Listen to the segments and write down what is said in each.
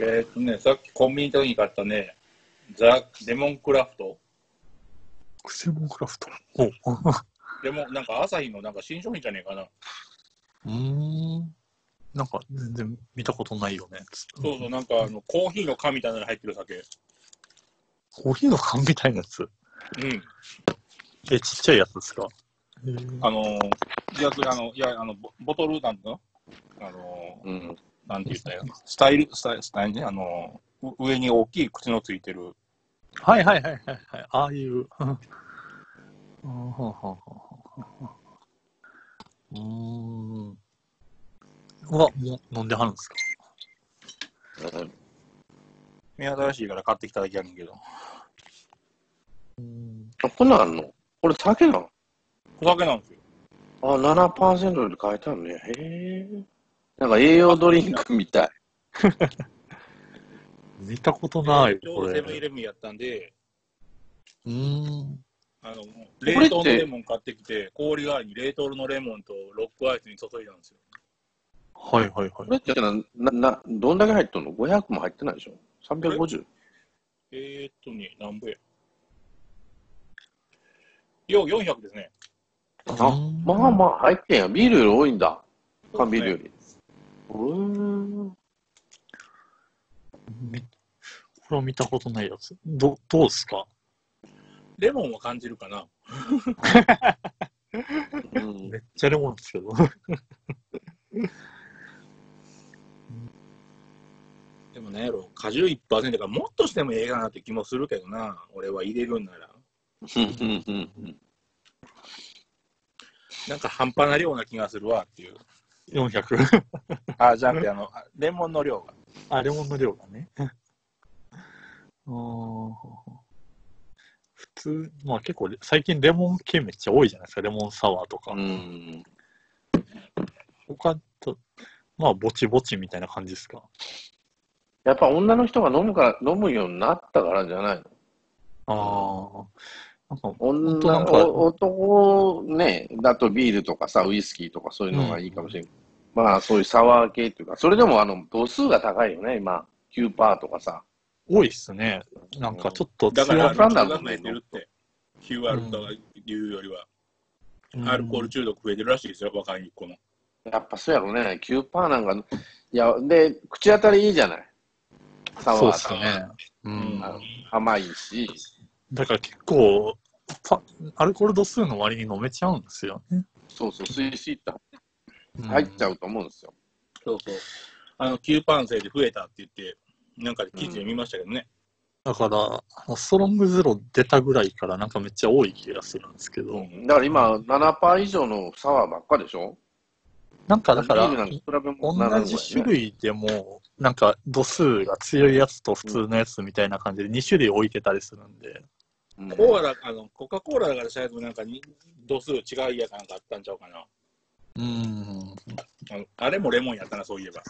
えーっとね、さっきコンビニの時に買ったね、ザ・レモンクラフト。クセモンクラフト。おう。でも、なんか朝日のなんか新商品じゃねえかな。うーん。なんか全然見たことないよね。そうそう、なんかあのコーヒーの缶みたいなのに入ってる酒。コーヒーの缶みたいなやつ？うん。え、ちっちゃいやつですか？あのー、いや、あの、いや、あの、ボボトルなんのあのー、うん。なんて言ったらいいのスタイル、スタイル、スタイルね、あの上に大きい口のついてる。はいはいはいはいはい。ああいう。うんうわ、もう飲んではるんですか？目新しいから買ってきただけやねんけど。うん。あ、こんなんあんの？これ酒なのお酒なんですよ。あ、7%で書いてあるね。へえ。なんか栄養ドリンクみたい。見たことない、これちょうどセブンイ。レブンやったんで、うーん。あの、冷凍のレモン買ってきて、氷代わりに冷凍のレモンとロックアイスに注いだんですよ。はいはいはいこ。れってな、な、などんだけ入っとんの ?500 も入ってないでしょ ?350? えー、っとね、なんぼや。よ、400ですね。あ、まあまあ入ってんや。ビールより多いんだ。缶ビールより。うーん。みこれは見たことないやつ。ど、どうですか？レモンは感じるかな？うんめっちゃレモンですけど。でもねやろ、果汁1%からもっとしてもええかなって気もするけどな。俺は入れるんなら。うんうんうんなんか半端な量な気がするわっていう。400。あ、じゃなくて、あの、あレモンの量が。あ、レモンの量がね。普通、まあ結構、最近レモン系めっちゃ多いじゃないですか。レモンサワーとか。うん。他と、まあ、ぼちぼちみたいな感じですか？やっぱ女の人が飲むから、飲むようになったからじゃないの？ああ。なんか、女男ね、だとビールとかさ、ウイスキーとかそういうのがいいかもしれん。まあ、そういうサワー系っていうか、それでもあの、度数が高いよね、今。9%とかさ。多いっすね。なんかちょっとだから、強くなんだろうね中毒増えてるって。QR とかいうよりは、うんアルコール中毒増えてるらしいですよ、若い子の。やっぱそうやろね。9%なんか、いや、で、口当たりいいじゃない。サワーそうっすね。ううん甘いし。だから結構、パアルコール度数の割に飲めちゃうんですよね。そうそう、スイスイってうん入っちゃうと思うんですよ。そうそう。あの、9パン生で増えたって言って、なんか記事で見ましたけどね。だから、ストロングゼロ出たぐらいからなんかめっちゃ多い気がするんですけど、うんだから今、7%以上のサワーばっかでしょ？なんかだから同じ種類でも、なんか度数が強いやつと普通のやつみたいな感じで2種類置いてたりするんで、うんコーラ、あの、コカ・コーラだからシャイズなんかに度数違いやかなんかあったんちゃうかな。うん。あれもレモンやったな、そういえば。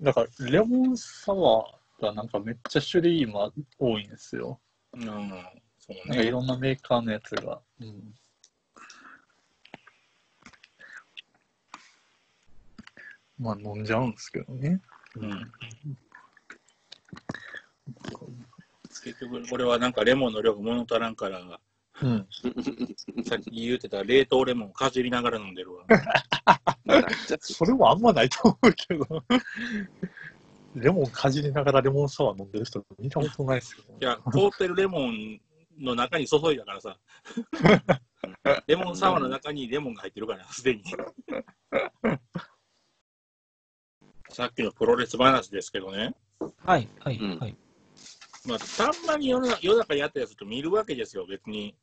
だから、レモンサワーがなんかめっちゃ種類今多いんですよ。うん、そうなんかいね。ろんなメーカーのやつが。うん。まあ飲んじゃうんですけどね。うん。結局、俺はなんかレモンの量が物足らんから、うん。さっき言ってた冷凍レモンかじりながら飲んでるわ。それはあんまないと思うけど。レモンかじりながらレモンサワー飲んでる人見たことないですけど。いや、凍ってるレモンの中に注いだからさ。レモンサワーの中にレモンが入ってるから、すでに。さっきのプロレス話ですけどね。はい、はい、うんはい。まあ、たんまに世の中世の中にあったやつと見るわけですよ、別に。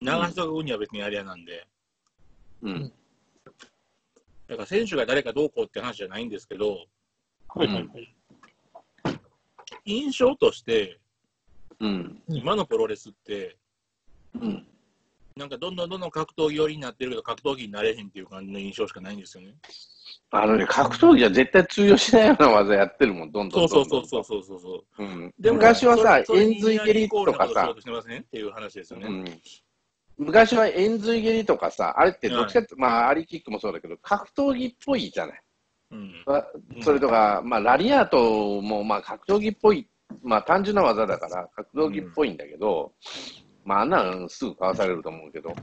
流しとくには別にあれやなんで。うん。だから選手が誰かどうこうって話じゃないんですけど、はいはいはい。印象として、うん。今のプロレスって、うん。なんかどんどんどんどん格闘技寄りになってるけど、格闘技になれへんっていう感じの印象しかないんですよね。あのね、格闘技は絶対通用しないような技やってるもん、どんどんどんどん。そうそうそうそうそうそう。うん、でも昔はさ、円髄蹴りとかさそう、としてませんっていう話ですよね。うん、昔は円髄蹴りとかさ、あれってどっちかって、まあ、アリキックもそうだけど、格闘技っぽいじゃない？うん。まあそれとか、まあ、ラリアートも、まあ、格闘技っぽい、まあ、単純な技だから、格闘技っぽいんだけど、まあ、あんなのすぐかわされると思うけど、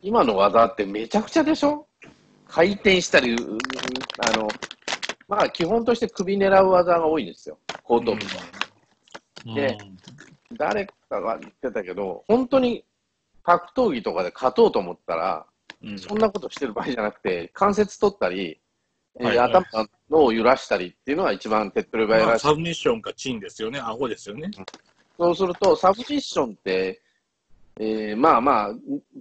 今の技ってめちゃくちゃでしょ？回転したり、うあの、まあ、基本として首狙う技が多いんですよ、後頭部は。で誰かが言ってたけど、本当に格闘技とかで勝とうと思ったら、うん。そんなことしてる場合じゃなくて、関節取ったり、えーはいはい頭のを揺らしたりっていうのが一番手っ取り早いまあ、らしい。サブミッションかチンですよね。顎ですよね。そうすると、サブミッションって、えーまあまあ、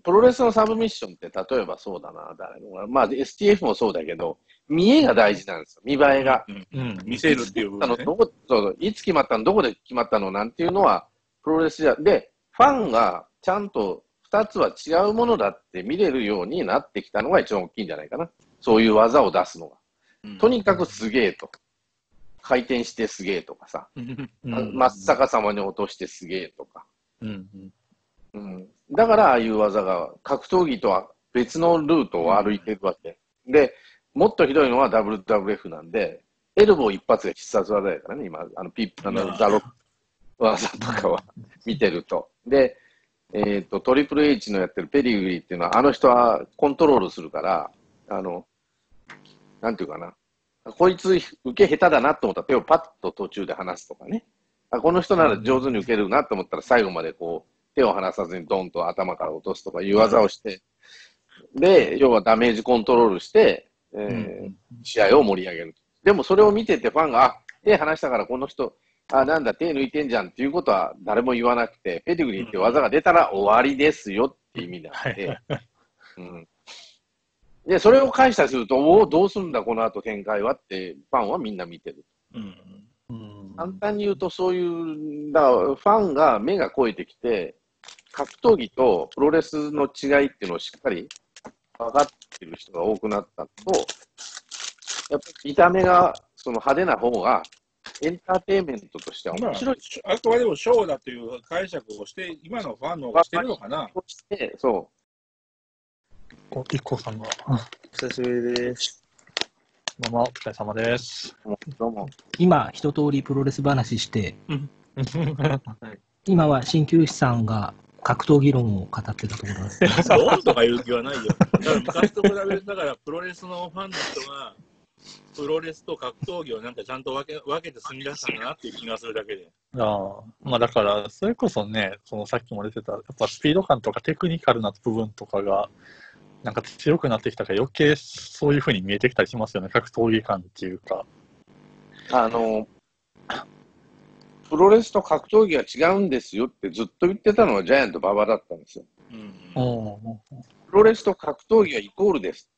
プロレスのサブミッションって、例えばそうだな、誰のかなまあ、STF もそうだけど、見栄が大事なんですよ、見栄えが。うん。うん。見せるっていうね。あのどこそうそういつ決まったの、どこで決まったのなんていうのは、プロレスじゃ、で、ファンがちゃんと2つは違うものだって見れるようになってきたのが一番大きいんじゃないかな。そういう技を出すのが。うんとにかくすげえと。回転してすげえとかさ、真っ逆さまに落としてすげえとか。うん。うん、だからああいう技が格闘技とは別のルートを歩いてるわけ。で、もっとひどいのは WWF なんで、エルボー一発が必殺技だからね、今、あのピッあのまあザロック技とかは見てると。で、えっ、と、トリプル H のやってるペリグリーっていうのは、あの人はコントロールするから、あの、なんていうかな、こいつ受け下手だなと思ったら手をパッと途中で離すとかね。あこの人なら上手に受けるなと思ったら最後までこう、手を離さずにドンと頭から落とすとかいう技をして、で、要はダメージコントロールして、えー試合を盛り上げる。でもそれを見ててファンが、あ、手離したからこの人、あ、なんだ、手抜いてんじゃんっていうことは誰も言わなくて、ペディグリーって技が出たら終わりですよって意味なので、うん。で、それを返したりすると、おお、どうするんだ、この後展開はって、ファンはみんな見てる。うんうん。簡単に言うと、そういう、だからファンが目が肥えてきて、格闘技とプロレスの違いっていうのをしっかり分かってる人が多くなったのと、やっぱり見た目がその派手な方が、エンターテインメントとしてはまあ面白い。、あくまでもショーだという解釈をして、今のファンの方がしてるのかな？そして、そお、一個さんが。久しぶりです。どうも、お疲れ様です。う、どうも。今、一通りプロレス話して、今は鍼灸師さんが格闘技論を語ってたところです。そうとか言う気はないよ。だから昔と比べて、だからプロレスのファンの人が、プロレスと格闘技をなんかちゃんと分け分けて住み出したんだなっていう気がするだけで。ああ、まあだから、それこそね、そのさっきも出てた、やっぱスピード感とかテクニカルな部分とかが、なんか強くなってきたから余計そういう風に見えてきたりしますよね、格闘技感っていうか。あの、プロレスと格闘技は違うんですよってずっと言ってたのはジャイアント馬場だったんですよ。うんおプロレスと格闘技はイコールです。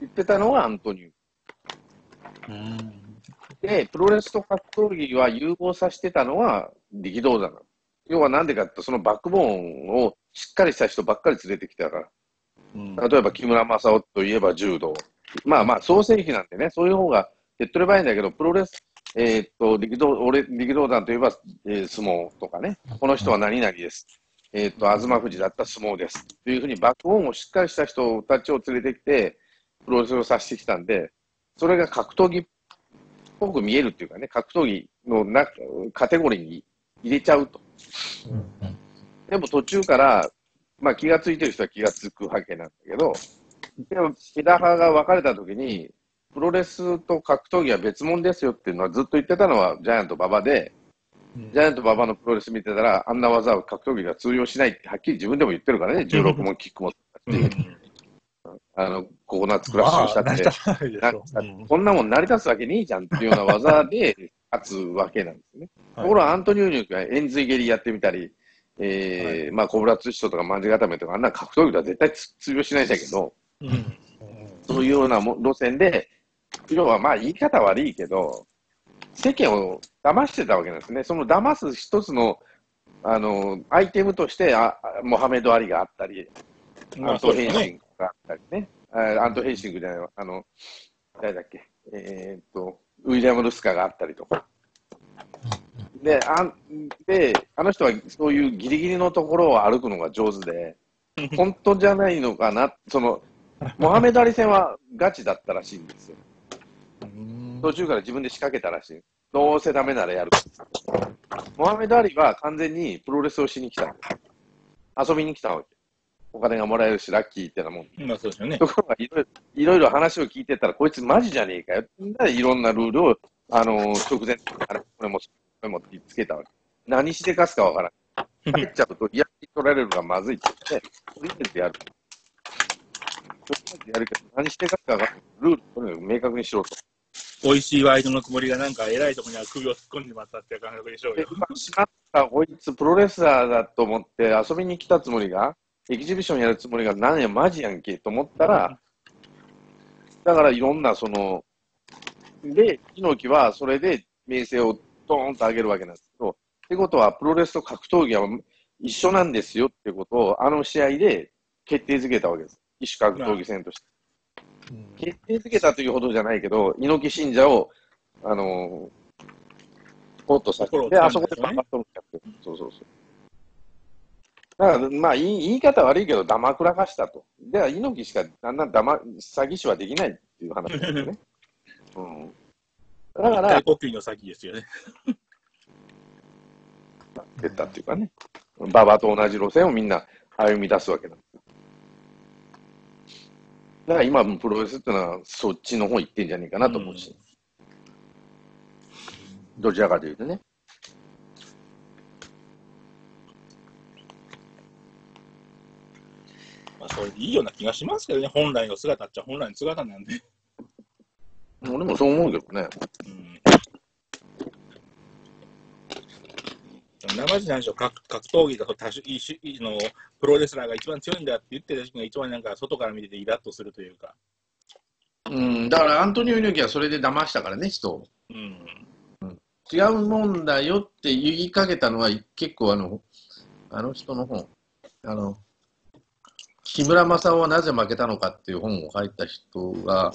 言ってたのはアントニウ。うん。で、プロレスと格闘技は融合させてたのは力道山。要はなんでかって、そのバックボーンをしっかりした人ばっかり連れてきたから。うん例えば木村正夫といえば柔道。まあまあ、創世紀なんてね、そういう方が手っ取り早いんだけど、プロレス、えーっと、力道、俺、力道山といえば、えー相撲とかね、この人は何々です。えーっと、東富士だったら相撲です。というふうにバックボーンをしっかりした人たちを連れてきて、プロレスをさせてきたんで、それが格闘技っぽく見えるっていうかね、格闘技のなカテゴリーに入れちゃうと。でも途中から、まあ気がついてる人は気がつくわけなんだけど、でも枝葉が分かれたときに、プロレスと格闘技は別物ですよっていうのはずっと言ってたのはジャイアント馬場で、ジャイアント馬場のプロレス見てたら、あんな技を格闘技が通用しないってはっきり自分でも言ってるからね、16もキックもあの、ココナッツクラッシュしたって、こんなもん成り立つわけねえじゃんっていうような技で 勝つわけなんですね。はい。ところがアントニオ猪木が円髄蹴りやってみたり、えーまあ、コブラツイストとかマンジ固めとか、あんな格闘技とは絶対通用しないんだけど、うん。うんそういうようなも路線で、要はまあ言い方悪いけど、世間を騙してたわけなんですね。その騙す一つの、あの、アイテムとして、あモハメド・アリがあったり、まあアントン・ヘーシンクがあったりね。あアントン・ヘーシンクじゃないわ、あの、誰だっけ、えーっと、ウィリアム・ルスカがあったりとか。で、あんで、あの人はそういうギリギリのところを歩くのが上手で、本当じゃないのかな、その、モハメド・アリ戦はガチだったらしいんですよ。うん途中から自分で仕掛けたらしい。どうせダメならやる。モハメド・アリは完全にプロレスをしに来た。遊びに来たわけ。お金がもらえるし、ラッキーってなもん。まあそうですよねと。ころがいろいろ、いろいろ話を聞いてたら、こいつマジじゃねえかよ。みんなでいろんなルールを、あのー直前、あれ、これも、これもってつけたわけ。何してかすかわからん。入っちゃうと、いや、取られるのがまずいって言って、とりあえずやる。とりあえずやるけど、何してかすかわからん。ルール、とにかく明確にしろと。美味しいワイドのつもりがなんか偉いところには首を突っ込んでまったっていう感覚でしょうでよ。今しまった、こいつプロレスラーだと思って遊びに来たつもりが、エキシビションやるつもりが、なんや、マジやんけと思ったら、だからいろんな、その、で、猪木はそれで名声をドーンと上げるわけなんですけど、ってことは、プロレスと格闘技は一緒なんですよってことを、あの試合で決定づけたわけです。異種格闘技戦として。決定づけたというほどじゃないけど、猪木信者を、あのー、ポッとさせて、で、あそこでバンバンとるってそうそうそう。だから、まあ、言い言い方悪いけど、だまくらかしたと。では、猪木しか、あんなだま、詐欺師はできないっていう話ですよね。うん。だから大、呼吸の先ですよね。蹴ったっていうかね、馬場と同じ路線をみんな歩み出すわけなんですよ。だから今、プロレスっていうのは、そっちの方行ってんじゃねえかなと思うし、どちらかというとね。まあそれでいいような気がしますけどね。本来の姿っちゃ本来の姿なんで。俺もそう思うけどね。うん生地なんでしょう格格闘技だと多種異種のプロレスラーが一番強いんだって言ってる人が一番なんか外から見ててイラッとするというか、うん、だからアントニオ猪木はそれで騙したからね、人を。うん、違うもんだよって言いかけたのは結構あの、あの人の本、あの、木村正夫はなぜ負けたのかっていう本を書いた人が、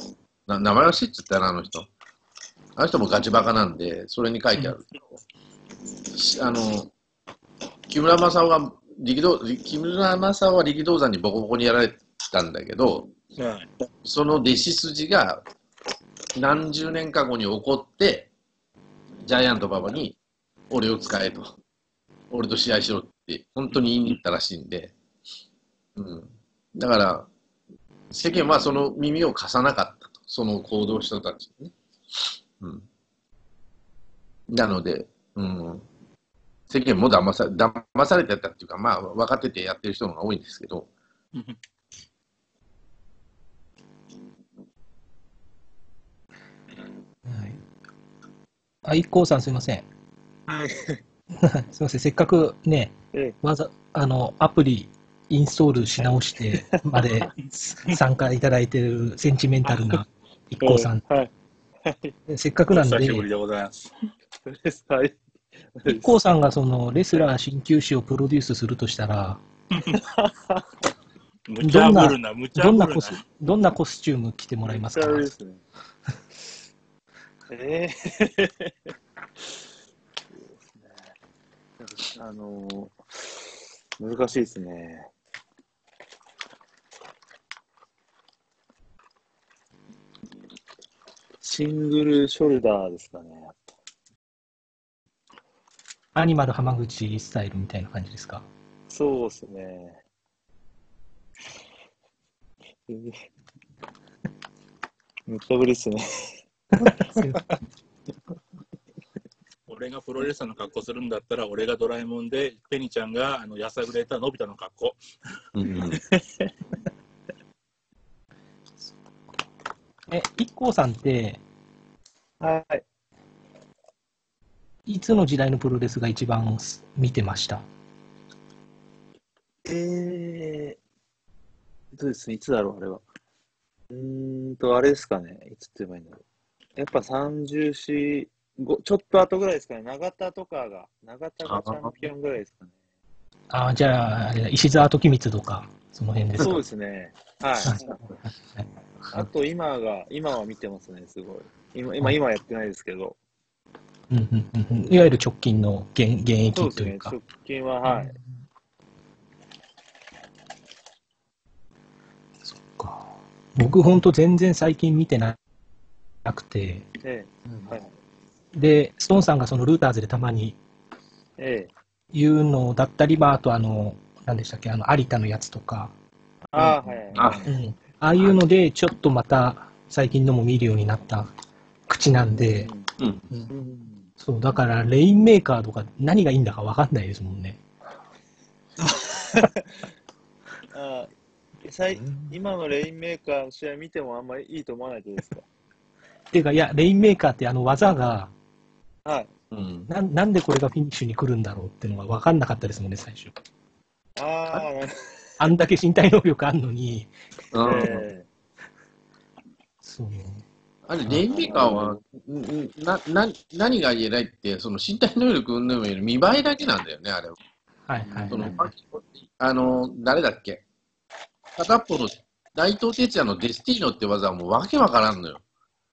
な名前は知ってたよな、あの人。あの人もガチバカなんで、それに書いてある。あの、木村正夫が力道、木村正夫は力道山にボコボコにやられたんだけど、その弟子筋が何十年か後に起こって、ジャイアント馬場に俺を使えと。俺と試合しろって、本当に言いに行ったらしいんで。うん。だから、世間はその耳を貸さなかったと。その行動した人たちにね。うん。なので、うん。世間も騙さ騙されてたっていうか、まあ、分かっててやってる人の方が多いんですけど、はい。あ、一 k さんすいません。はい。すいません。せっかくねええ、わざ、あの、アプリインストールし直して まで参加いただいてるセンチメンタルな一 k さん。はい。せっかくなんで、久しぶりでございます。そうです。はい。一 k さんがそのレスラー鍼灸師をプロデュースするとしたら、むちゃぶるな、どんなコス。、どんなコスチューム着てもらいますか？ね。ええそうですね。あのー、難しいですね。シングルショルダーですかね。アニマル浜口スタイルみたいな感じですか？そうですね。えーめっちゃぶりっすね。俺がプロレスラーの格好するんだったら、俺がドラえもんで、ペニちゃんがあのやさぐれたのび太の格好。うん え、一 k さんって、はい。いつの時代のプロレスが一番見てました？えー、そうですね、いつだろう、あれは。うーんと、あれですかね、いつって言えばいいんだろう。やっぱ30四、5ちょっと後ぐらいですかね、永田とかが、永田がチャンピオンぐらいですかね。あじゃあ、あれだ石沢時光とか、その辺ですか？そうですね、はい。はいあと、今が、今は見てますね、すごい。今、今、今はやってないですけど。うんうんうんうんいわゆる直近の現現役そうですね、というか。直近は、はい。そっか僕、ほんと全然最近見てななくて、ええ、はい。で、ストーンさんがそのルーターズでたまにええ。言うのだったり、まあ、あとあの、何でしたっけ、あの、有田のやつとか、ああ、はい。あうん、ああいうので、ちょっとまた最近のも見るようになった口なんで、うん。うん。そう、だからレインメーカーとか何がいいんだかわかんないですもんね。あ今のレインメーカーの試合見てもあんまりいいと思わないとですか？っていうか、いや、レインメーカーってあの技が、はい。うん。ななんでこれがフィニッシュに来るんだろうっていうのが分かんなかったですもんね、最初。ああ、あんだけ身体能力あんのに、えそう。あれ、レインメーカーは、んんな、な、何が言えないって、その身体能力云々より見栄えだけなんだよね、あれは。はいはいそのはい。あの、誰だっけ？片っぽの内藤哲也のデスティーノって技はもうわけわからんのよ。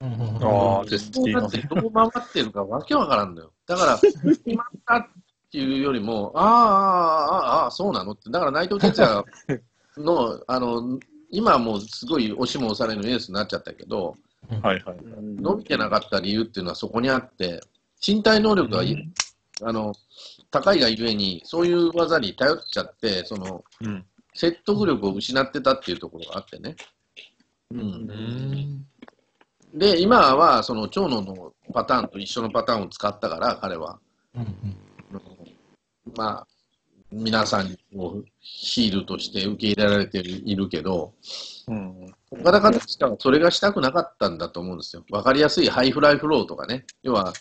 うんうんうんああ、デスティーノってどう回ってるかわけわからんのよ。だから、決まったっていうよりも、ああ、ああ、ああ、そうなのって。だから内藤哲也の、あの、今はもうすごい押しも押されのエースになっちゃったけど、はいはい。え伸びてなかった理由っていうのはそこにあって、身体能力がい、あの、高いがゆえに、そういう技に頼っちゃって、その、うん。説得力を失ってたっていうところがあってね。うん。うん。で、今は、その、長野のパターンと一緒のパターンを使ったから、彼は。うんうんまあ、皆さんをヒールとして受け入れられているけど、うん。岡田監督としてはそれがしたくなかったんだと思うんですよ。わかりやすいハイフライフローとかね。要は、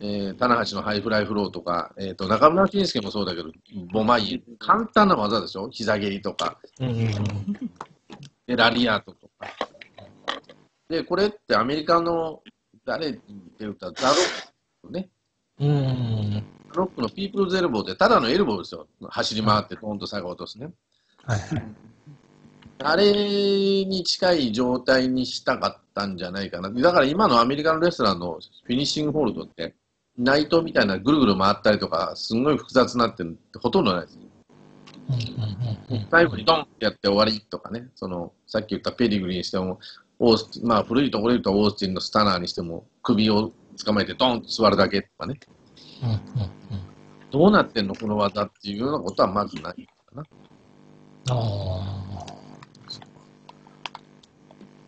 えー、棚橋のハイフライフローとか、えー、と中邑真輔もそうだけど、ボマイエ、簡単な技でしょ？膝蹴りとか、うラリアートとか。で、これってアメリカの、誰って言ったらザロね。うんロックのピープルズエルボーってただのエルボーですよ。走り回ってトンと最後落とすね。あれに近い状態にしたかったんじゃないかな。だから今のアメリカのレスラーのフィニッシングホールドって、内藤みたいなぐるぐる回ったりとか、すんごい複雑になってるってほとんどないです。最後にドンってやって終わりとかね、その、さっき言ったペディグリーにしても、オースまあ古いところで言うとオースティンのスタナーにしても、首を捕まえてドンと座るだけとかね、どうなってんのこの技っていうようなことはまずないかな。ああ。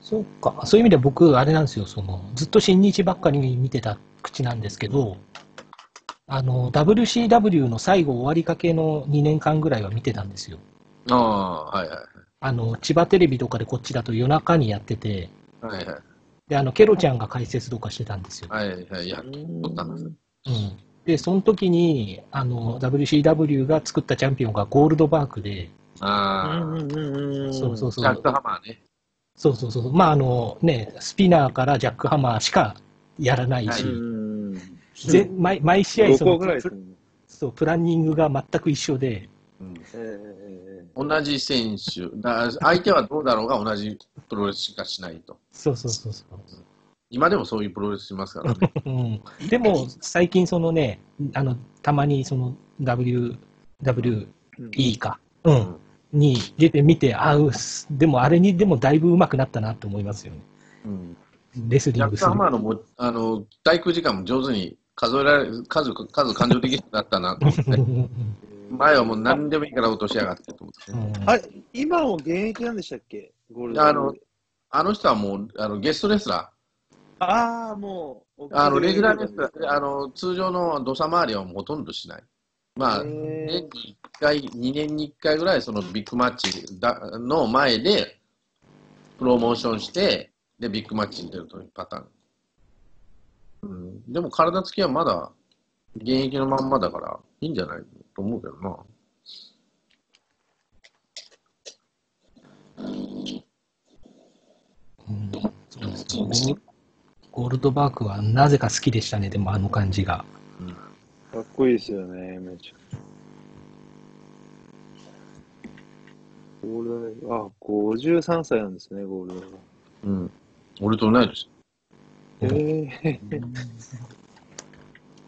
そうか。そういう意味で僕、あれなんですよ。その、ずっと新日ばっかり見てた口なんですけど、あの、WCW の最後終わりかけの2年間ぐらいは見てたんですよ。ああ、はいはい。あの、千葉テレビとかでこっちだと夜中にやってて、はいはい。で、あの、ケロちゃんが解説とかしてたんですよ。はいはい。いや、そうだな。うん。で、その時に、あの、WCW が作ったチャンピオンがゴールドバークで、ああ、うんうんそうそうそう。ジャックハマーね。そうそうそう。まあ、あのね、スピナーからジャックハマーしかやらないし、うん。ぜ毎毎試合5その個ぐらいですね。そう、プランニングが全く一緒で、うんええ同じ選手、だ相手はどうだろうが同じプロレスしかしないと。そうそうそうそう。今でもそういうプロレスしますからね。うん、でも、最近そのね、あの、たまにその W、WE か、うん、に出てみて、あうす。でもあれにでもだいぶ上手くなったなと思いますよね。うん。レスリングする。ハマーのもあの滞空時間も上手に数えられる、数、数感情的になったなと思って。うんうん前はもう何でもいいから落としやがってと思って。ね、うん。あれ、今も現役なんでしたっけ？ゴールドあのあの人はもうあのゲストレスラああ、もう、ー、あのレギュラーレスラー、あの通常の土佐回りはほとんどしない。まあ、年に1回、2年に1回ぐらい、そのビッグマッチだの前で、プロモーションして、で、ビッグマッチに出るというパターン。うん、でも体つきはまだ現役のまんまだから、いいんじゃないと思うけどな。うんそうですねゴールドバークはなぜか好きでしたね、でもあの感じが。かっこいいですよね、めちゃ。ゴールドあ、53歳なんですね、ゴールドが。うん。俺と同い年。ええ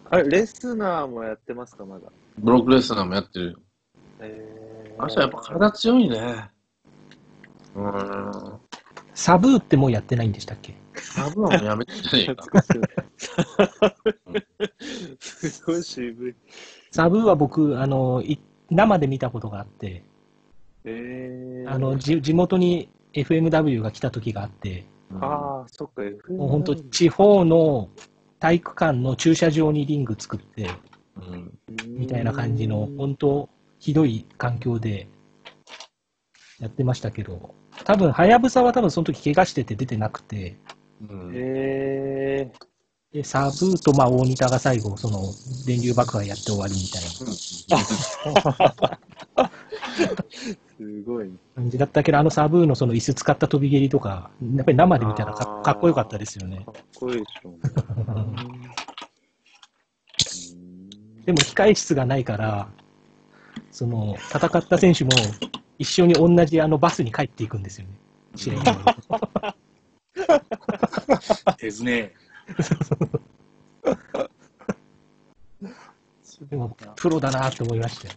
あれ、レスナーもやってますか、まだ？ブロックレスナーもやってるよ。ええあの人はやっぱ体強いね。うん。サブーってもうやってないんでしたっけ？サブはもうやめてんじゃねえか。すごい渋い。サブーは僕、あの、い生で見たことがあって、えー、あの、じ地元に FMW が来た時があって、ああ、そっか、FM もう本当地方の体育館の駐車場にリング作って、うん。みたいな感じの、本当ひどい環境でやってましたけど、多分、はやぶさは多分その時怪我してて出てなくて、うんえで、サブーと、まあ、大仁田が最後、その、電流爆破やって終わりみたいなー、すごい。感じだったけど、あのサブーのその椅子使った飛び蹴りとか、やっぱり生で見たらかかっこよかったですよね。かっこいいでしょうね。う んでも控え室がないから、その、戦った選手も一緒に同じあのバスに帰っていくんですよね。ですね。でも、プロだなと思いましたよ。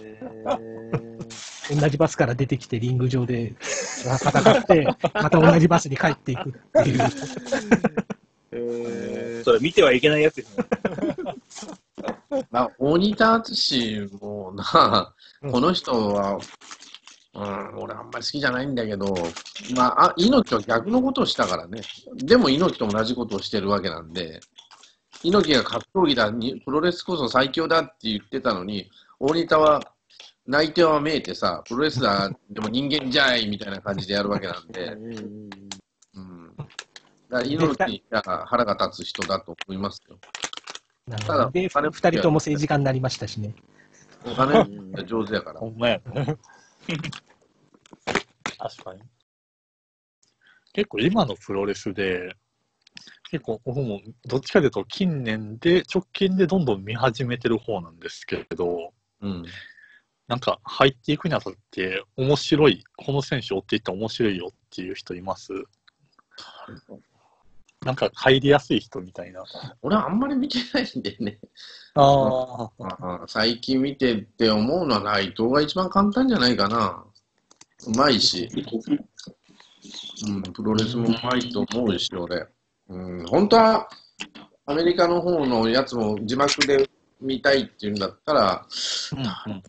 えー、同じバスから出てきてリング上で戦って、また同じバスに帰っていくっていう。えそれ見てはいけないやつですね。まあ、大仁田淳もな、この人は、うん、俺あんまり好きじゃないんだけど、まあ、あ猪木は逆のことをしたからね。でも猪木と同じことをしてるわけなんで、猪木が格闘技だ、にプロレスこそ最強だって言ってたのに、大仁田は内定はめいてさ、プロレスラーでも人間じゃいみたいな感じでやるわけなんー、で、うん。だから猪木が腹が立つ人だと思いますよ。なただので、二人とも政治家になりましたしね。お金上手やから。ほんまや。確かに。結構今のプロレスで、結構僕もどっちかというと近年で直近でどんどん見始めてる方なんですけれど、うん。なんか入っていくにあたって面白い、この選手追っていったら面白いよっていう人います？なんか入りやすい人みたいな。俺はあんまり見てないんでね。ああ最近見てって思うのは内藤が一番簡単じゃないかな。うまいし、うん、プロレスもうまいと思うし、俺。うん、本当はアメリカの方のやつも字幕で見たいっていうんだったら、うんうん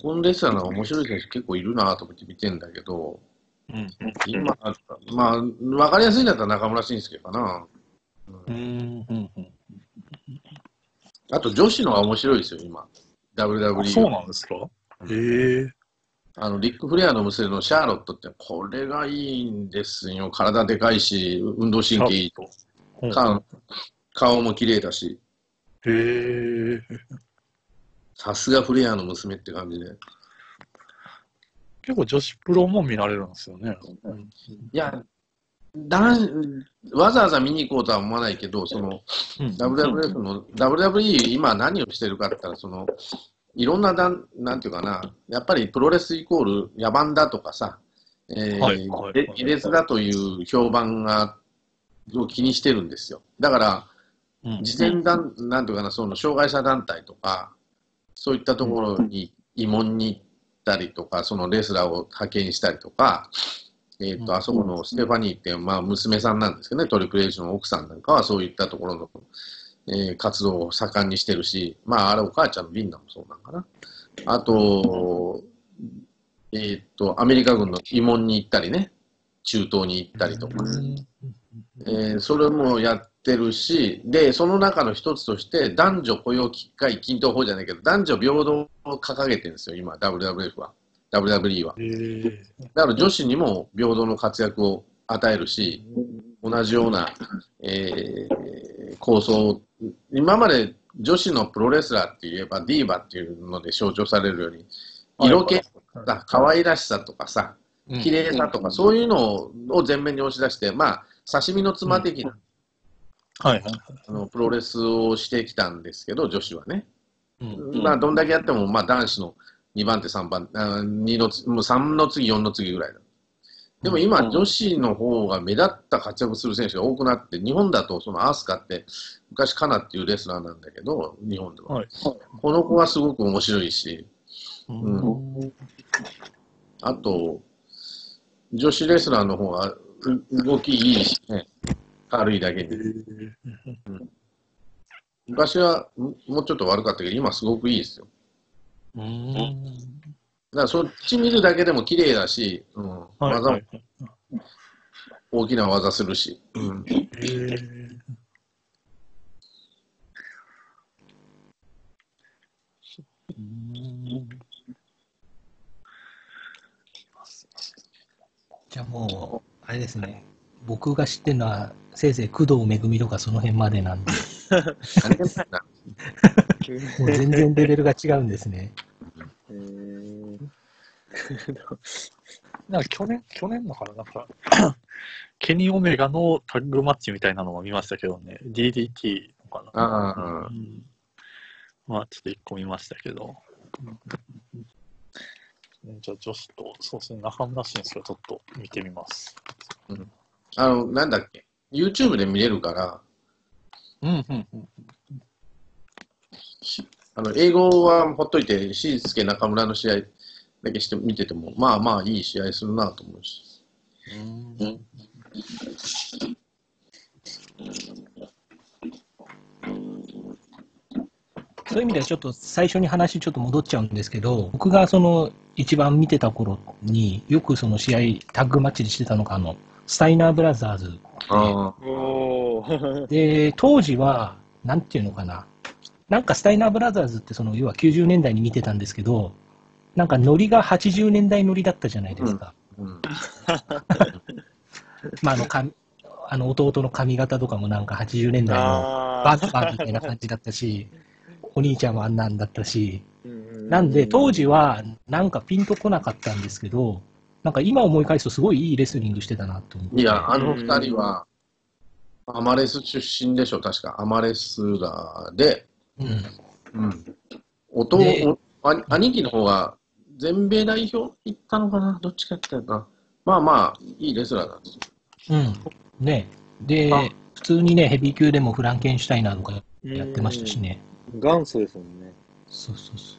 コンレスラーの面白い選手結構いるなと思って見てんだけど、うん今、まあ、わかりやすいんだったら中村慎介かな。うんうんうんあと女子のが面白いですよ、今。あ WWE。そうなんですか？へえ。あの、リック・フレアの娘のシャーロットって、これがいいんですよ。体でかいし、運動神経いいと。うん顔顔も綺麗だし、へえ。さすがフレアの娘って感じで。結構女子プロも見られるんですよね。いや、男わざわざ見に行こうとは思わないけど、その、WWF の、WWE 今何をしてるかって言ったら、その、いろんなだん、なんていうかな、やっぱりプロレスイコール野蛮だとかさ、えーはいはい劣だという評判が、を気にしてるんですよ。だから、うん。事前団、なんていうかな、その障害者団体とか、そういったところに慰問に行ったりとか、そのレスラーを派遣したりとか、えっ、と、うん。あそこのステファニーって、まあ、娘さんなんですけどね、トリプル H の奥さんなんかはそういったところの、えー活動を盛んにしてるし、まあ、あれお母ちゃんのリンダもそうなんかな。あと、えっ、と、アメリカ軍の慰問に行ったりね、中東に行ったりとか、えーそれもやってるし、で、その中の一つとして、男女雇用機会均等法じゃないけど、男女平等を掲げてるんですよ、今、WWF は。WWE は。だから女子にも平等の活躍を与えるし、同じような、えー構想、今まで女子のプロレスラーって言えばディーバっていうので象徴されるように、色気さ、可愛らしさとかさ、綺麗さとか、そういうのを前面に押し出して、まあ、刺身の妻的な、はいはい。あのプロレスをしてきたんですけど、女子はね。うんまあ、どんだけやっても、まあ、男子の2番手、3番手、あ2のつ、もう3の次、4の次ぐらいだ。でも今、女子の方が目立った活躍する選手が多くなって、日本だと、そのアスカって、昔カナっていうレスラーなんだけど、日本では。はいこの子はすごく面白いし、うんうんあと、女子レスラーの方がう動きいいしね。軽いだけに。昔はももうちょっと悪かったけど、今すごくいいですよ。うん。だからそっち見るだけでも綺麗だし、うん、はい技もはい。大きな技するし。うん、へーうんじゃあもう、あれですね。僕が知ってるのは、せいぜい工藤めぐみとかその辺までなんで、もう全然レベルが違うんですね。えーなんか去年、去年のかな、なんか、ケニー・オメガのタッグマッチみたいなのも見ましたけどね、DDT のかな。ああ、うんまあ、ちょっと一個見ましたけど。うんじゃあ、女子と、そうですね、中村慎介をちょっと見てみます。あの、なんだっけ？YouTube で見れるから、うん、うん、うん。しあの、英語はほっといて、しんすけ中村の試合だけして見てても、まあまあいい試合するなと思うし。うんそういう意味ではちょっと最初に話ちょっと戻っちゃうんですけど、僕がその一番見てた頃によくその試合タッグマッチでしてたのがあの、スタイナーブラザーズ。あおーで、当時は、なんていうのかな。なんかスタイナーブラザーズってその要は90年代に見てたんですけど、なんかノリが80年代ノリだったじゃないですか。うん。まああのかあの弟の髪型とかもなんか80年代のあバンバンみたいな感じだったし、お兄ちゃんもあんなんだったし、ーなんで当時はなんかピンとこなかったんですけど、なんか今思い返すとすごいいいレスリングしてたなと思って。いや、あの二人は、アマレス出身でしょ、確か。アマレスラーで、うん。うん。弟、兄兄貴の方が全米代表行ったのかな？どっちかっていうか。まあまあ、いいレスラーなんですよ。うん。ね。であ、普通にね、ヘビー級でもフランケンシュタイナーとかやってましたしね。元祖ですもんね。そうそうそ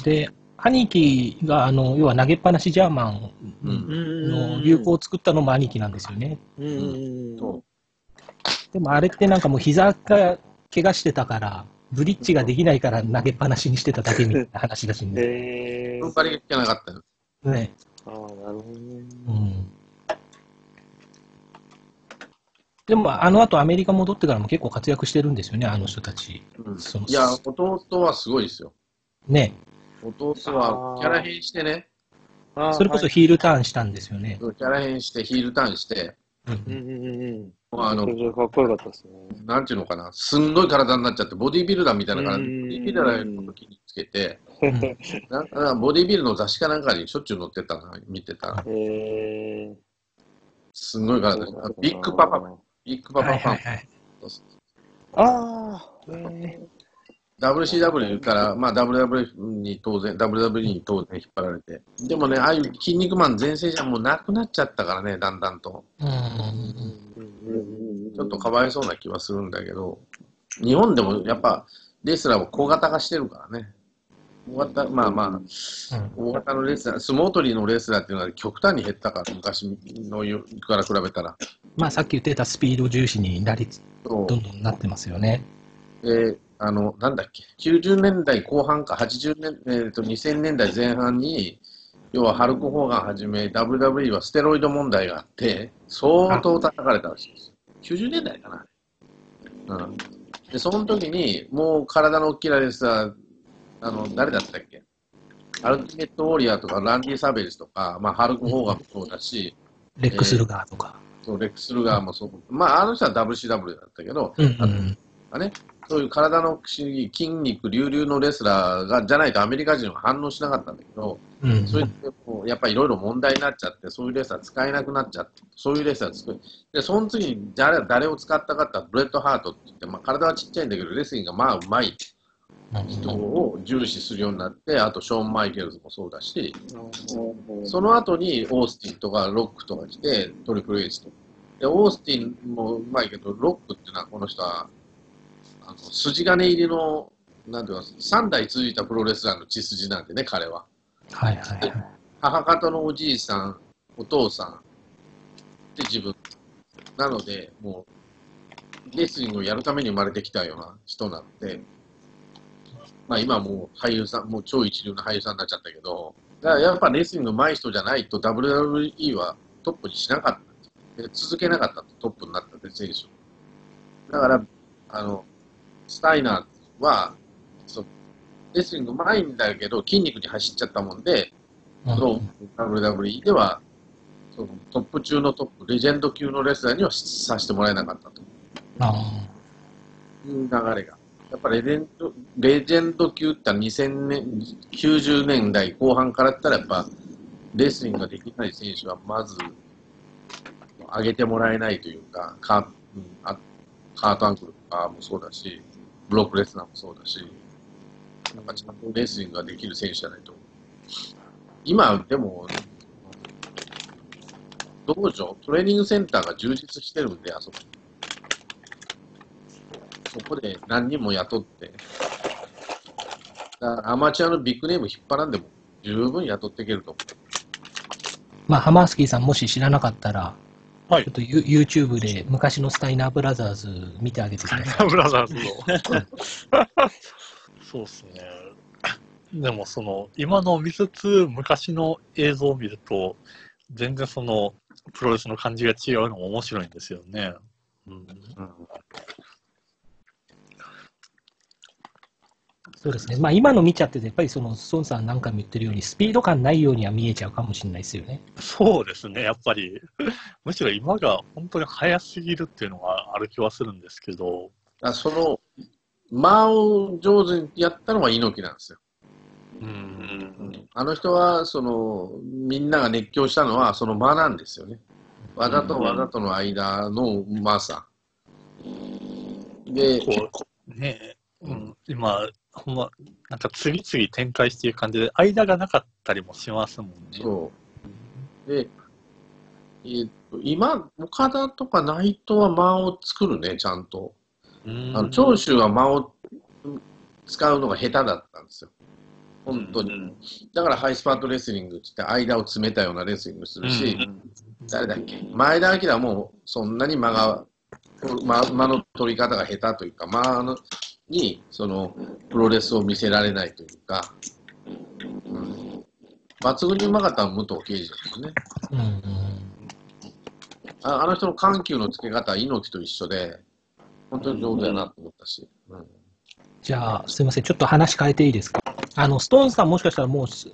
う。で、兄貴が、あの、要は投げっぱなしジャーマンうん。の流行を作ったのも兄貴なんですよね。うんでもあれってなんかもう膝が怪我してたから、ブリッジができないから投げっぱなしにしてただけみたいな話らしいんで。へえう。その代わりが聞けなかったよ。ね。ああ、なるほどね。うん。でも、あの後アメリカ戻ってからも結構活躍してるんですよね、あの人たち。うんいや、弟はすごいですよ。ね。弟はキャラ変してね、それこそはいヒールターンしたんですよね。キャラ変してヒールターンして、うんうんうんうんうん。あのかっこよかったですね。なんていうのかな、すんごい体になっちゃって、ボディービルダーみたいな体、ボうんディービルダーの時につけて、なんかボディービルの雑誌かなんかにしょっちゅう載ってたな、見てたら。へえ。すんごい体あビッグパパ、ビッグパはパファン。いはいはい。ああ。WCW から、まあ、WW に当然、WWE に当然引っ張られて。でもね、ああいう筋肉マン全盛じゃもうなくなっちゃったからね、だんだんと。ちょっとかわいそうな気はするんだけど、日本でもやっぱ、レスラーも小型化してるからね。大型、まあまあ、大型のレー、相撲取りのレスラーっていうのは極端に減ったから、昔のよから比べたら。まあさっき言ってたスピード重視になりどんどんなってますよね。で、あの、なんだっけ、90年代後半か、80年、えーと、2000年代前半に、要はハルク・ホーガンはじめ、WWE はステロイド問題があって、相当叩かれたらしいです。90年代かな。うん。で、その時に、もう体の大きなレスラー、あの、誰だったっけ？アルティメット・ウォリアーとか、ランディ・サベージとか、まあ、ハルク・ホーガンもそうだし、レックスルガーとか。そうレックス・ルガーもそう、まあ、あの人は WCW だったけど、うんうんあね、そういう体の筋肉隆々のレスラーがじゃないとアメリカ人は反応しなかったんだけど、うん。うんそれってこうやっぱりいろいろ問題になっちゃって、そういうレスラー使えなくなっちゃって、そういうレスラー作る。で、その次に誰誰を使ったかったらブレット・ハートって言って、まあ、体はちっちゃいんだけど、レスリングがまあうまい人を重視するようになって、あとショーン・マイケルズもそうだし、その後にオースティンとかロックとか来て、トリプル H と。で、オースティンもうまいけど、ロックっていうのはこの人は、あの筋金入りの、なんていうか、3代続いたプロレスラーの血筋なんでね、彼は。はいはいはい。母方のおじいさん、お父さん、で自分。なので、もう、レスリングをやるために生まれてきたような人なんで、まあ今はもう俳優さん、もう超一流の俳優さんになっちゃったけど、だからやっぱレスリング上手い人じゃないと WWE はトップにしなかった。で続けなかったとトップになったって選手。だから、あの、スタイナーは、そうレスリング上手いんだけど筋肉に走っちゃったもんで、WWE ではそのトップ中のトップ、レジェンド級のレスラーにはさせてもらえなかったとあいう流れが。やっぱレジェンドレジェンド級って2000年、90年代後半からったらやっぱレスリングができない選手はまず上げてもらえないというか、カー,、うん、あカートアンクルとかもそうだし、ブロックレスナーもそうだし、なんかちゃんとレスリングができる選手じゃないと。今、でも、道場、トレーニングセンターが充実してるんで、あそこ。そこで何人も雇って、だからアマチュアのビッグネーム引っ張らんでも十分雇っていけると思まあ、ハマースキーさんもし知らなかったら、はいちょっとユ YouTube で昔のスタイナーブラザーズ見てあげてください。ブラザーズの。そうですね。でもその、今のを見つつ、昔の映像を見ると、全然その、プロレスの感じが違うのも面白いんですよね。うん、う。そうですね。まあ、今の見ちゃってて、やっぱりその、孫さんなんかも言ってるように、スピード感ないようには見えちゃうかもしれないですよね。そうですね、やっぱり。むしろ今が本当に早すぎるっていうのがある気はするんですけど、あその、間を上手にやったのは猪木なんですよ。うん、あの人は、その、みんなが熱狂したのは、その間なんですよね。技と技との間のうまさ。で、こう、ねうん、今、ほんま、なんか次々展開していく感じで、間がなかったりもしますもんね。そう。で、えーっと、今、岡田とか内藤は間を作るね、ちゃんと。うんあの長州は間を使うのが下手だったんですよ。本当に。うんだからハイスパートレスリングって言って間を詰めたようなレスリングするし、うん誰だっけ？前田明はもうそんなに間が、間間の取り方が下手というか、間のにそのプロレスを見せられないというか、うん、抜群にうまかったのは武藤敬司ですね。うんうん。ああの人の緩急のつけ方は猪木と一緒で、本当に上手だなと思ったし。うんじゃあ、すいません。ちょっと話変えていいですか？あの、ストーンさんもしかしたらもうす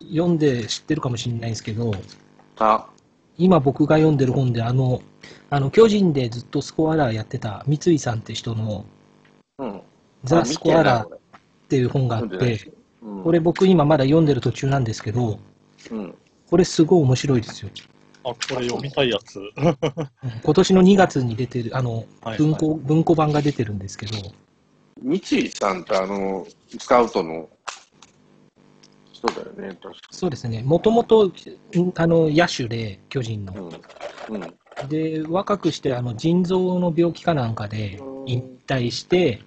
読んで知ってるかもしれないですけど、あ、今僕が読んでる本で、あの、あの、巨人でずっとスコアラーやってた三井さんって人の、うん。ザ・スコアラーっーていう本があってこれ僕今まだ読んでる途中なんですけど、うん。これすごい面白いですよ。あ、これ読みたいやつ。うん今年の2月に出てる、あの、はい文庫、文庫版が出てるんですけど、三井さんってあの、スカウトの人だよね、確かそうですね、もともと、んあの、野手で、巨人の。うん。うん。で、若くして、あの、腎臓の病気かなんかで引退して、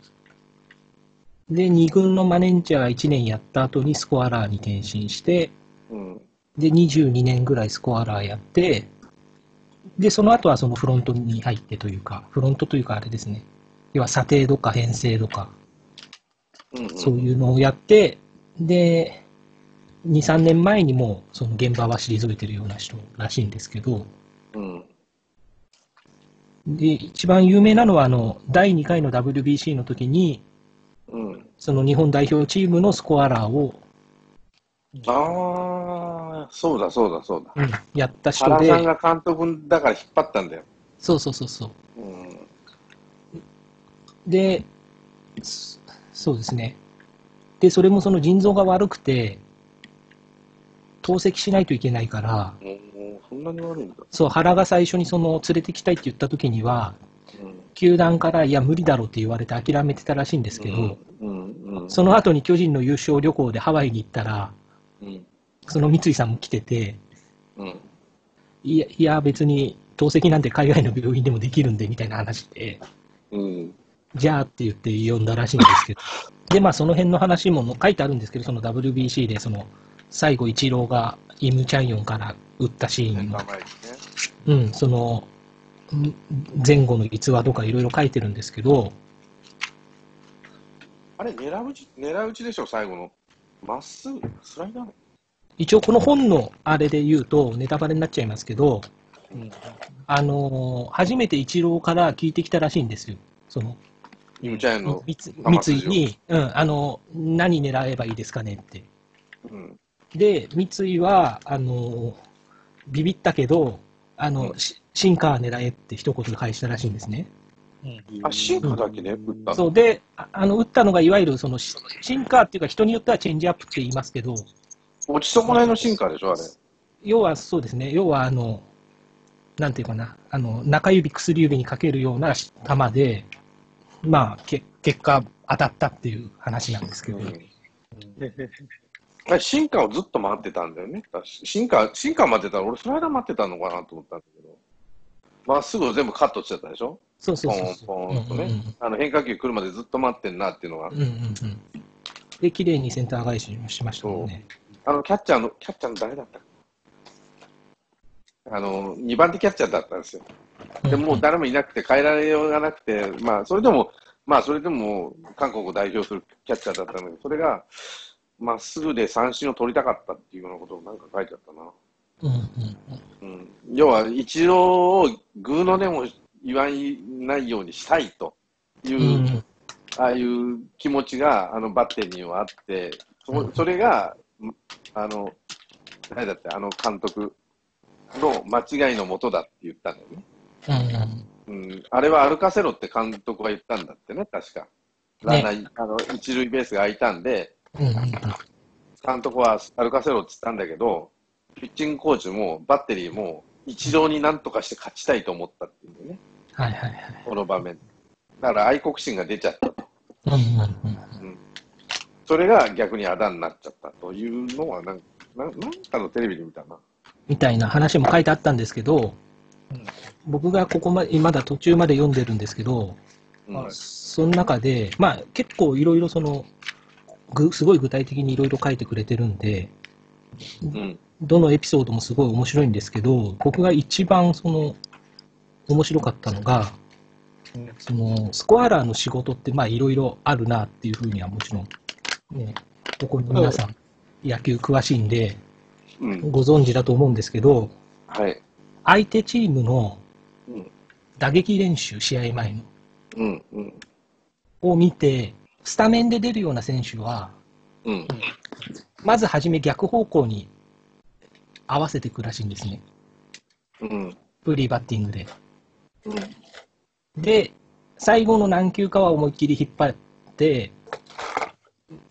で、2軍のマネージャー1年やった後にスコアラーに転身して、うん。で、22年ぐらいスコアラーやって、で、その後はそのフロントに入ってというか、フロントというかあれですね、要は査定とか編成とか、うん。そういうのをやって、で、2、3年前にもうその現場は退いてるような人らしいんですけど、うん。で、一番有名なのは、あの、第2回の WBC の時に、うん。その日本代表チームのスコアラーを、ああ、そうだそうだそうだ。やった人原さんで、が監督だから引っ張ったんだよ。そうそうそうそう。うん。で、そそうですね。で、それもその腎臓が悪くて、透析しないといけないから、そんなに悪いんだ。そう、原が最初にその連れてきたいって言った時には、うん。球団から、いや、無理だろうって言われて諦めてたらしいんですけど、うん。その後に巨人の優勝旅行でハワイに行ったら、うん。その三井さんも来てて、うん。いや、いや別に透析なんて海外の病院でもできるんでみたいな話で、うん。じゃあって言って呼んだらしいんですけど、で、まあその辺の話も書いてあるんですけど、その WBC でその最後、イチローがイム・チャンヨンから打ったシーン。うん、その、ん前後の逸話とかいろいろ書いてるんですけど、あれ、狙う打ち、狙う打ちでしょ、最後の。まっすぐ、スライダー一応この本のあれで言うと、ネタバレになっちゃいますけど、あのー初めてイチローから聞いてきたらしいんですよ。その、三井に、うん、あの、何狙えばいいですかねって。うん。で、三井は、あの、ビビったけど、あの、うんしシンカー狙えって一言で返したらしいんですね。あ、シンカーだけね、打ったの。そうで、ああの、打ったのがいわゆるそのシシンカーっていうか人によってはチェンジアップって言いますけど、落ち損ないのシンカーでしょ、あれ。要はそうですね、要はあの、なんていうかな、あの、中指、薬指にかけるような球で、まあ、け結果当たったっていう話なんですけど、あれシンカーをずっと待ってたんだよね。確かシンカー、シンカー待ってたら、俺スライダー待ってたのかなと思ったんだけど。まっすぐを全部カットしちゃったでしょ？そうそうそうポンそう。ポンとね。あの変化球来るまでずっと待ってんなっていうのがうんうんうんで、綺麗にセンター返ししましたもんね。あの、キャッチャーの、キャッチャーの誰だった？かあの、2番手キャッチャーだったんですよ。でもう誰もいなくて、変えられようがなくて、まあ、それでも、まあ、それでも、韓国を代表するキャッチャーだったんだけど、それが、まっすぐで三振を取りたかったっていうようなことをなんか書いてあったな。うん。要は、一郎をグーの音も言わないようにしたいという、うん。うんああいう気持ちが、あの、バッテリーにはあって、そそれが、んあの、誰だって、あの監督の間違いのもとだって言ったんだよね。うん。うん。うん、あれは歩かせろって監督は言ったんだってね、確か。ランナー、あの、一塁ベースが空いたんで、うんうんうん。監督は歩かせろって言ったんだけど、ピッチングコーチもバッテリーも一郎になんとかして勝ちたいと思ったっていうね、はいはいはい。この場面。だから愛国心が出ちゃったと。うんうんうんうん、それが逆にあだになっちゃったというのはなんなんなんかのテレビで見たな。みたいな話も書いてあったんですけど、僕がここまで、まだ途中まで読んでるんですけど、うんその中で、まあ結構いろいろその、ぐすごい具体的にいろいろ書いてくれてるんで、うんどのエピソードもすごい面白いんですけど、僕が一番その、面白かったのが、その、スコアラーの仕事ってまあいろいろあるなっていうふうにはもちろん、ね、ここに皆さん野球詳しいんで、うん。ご存知だと思うんですけど、はい。相手チームのうん。打撃練習、試合前の、うんうん。を見て、スタメンで出るような選手は、うん。まずはじめ逆方向に合わせていくらしいんですね。うんフリーバッティングで。うんで、最後の何球かは思いっきり引っ張って、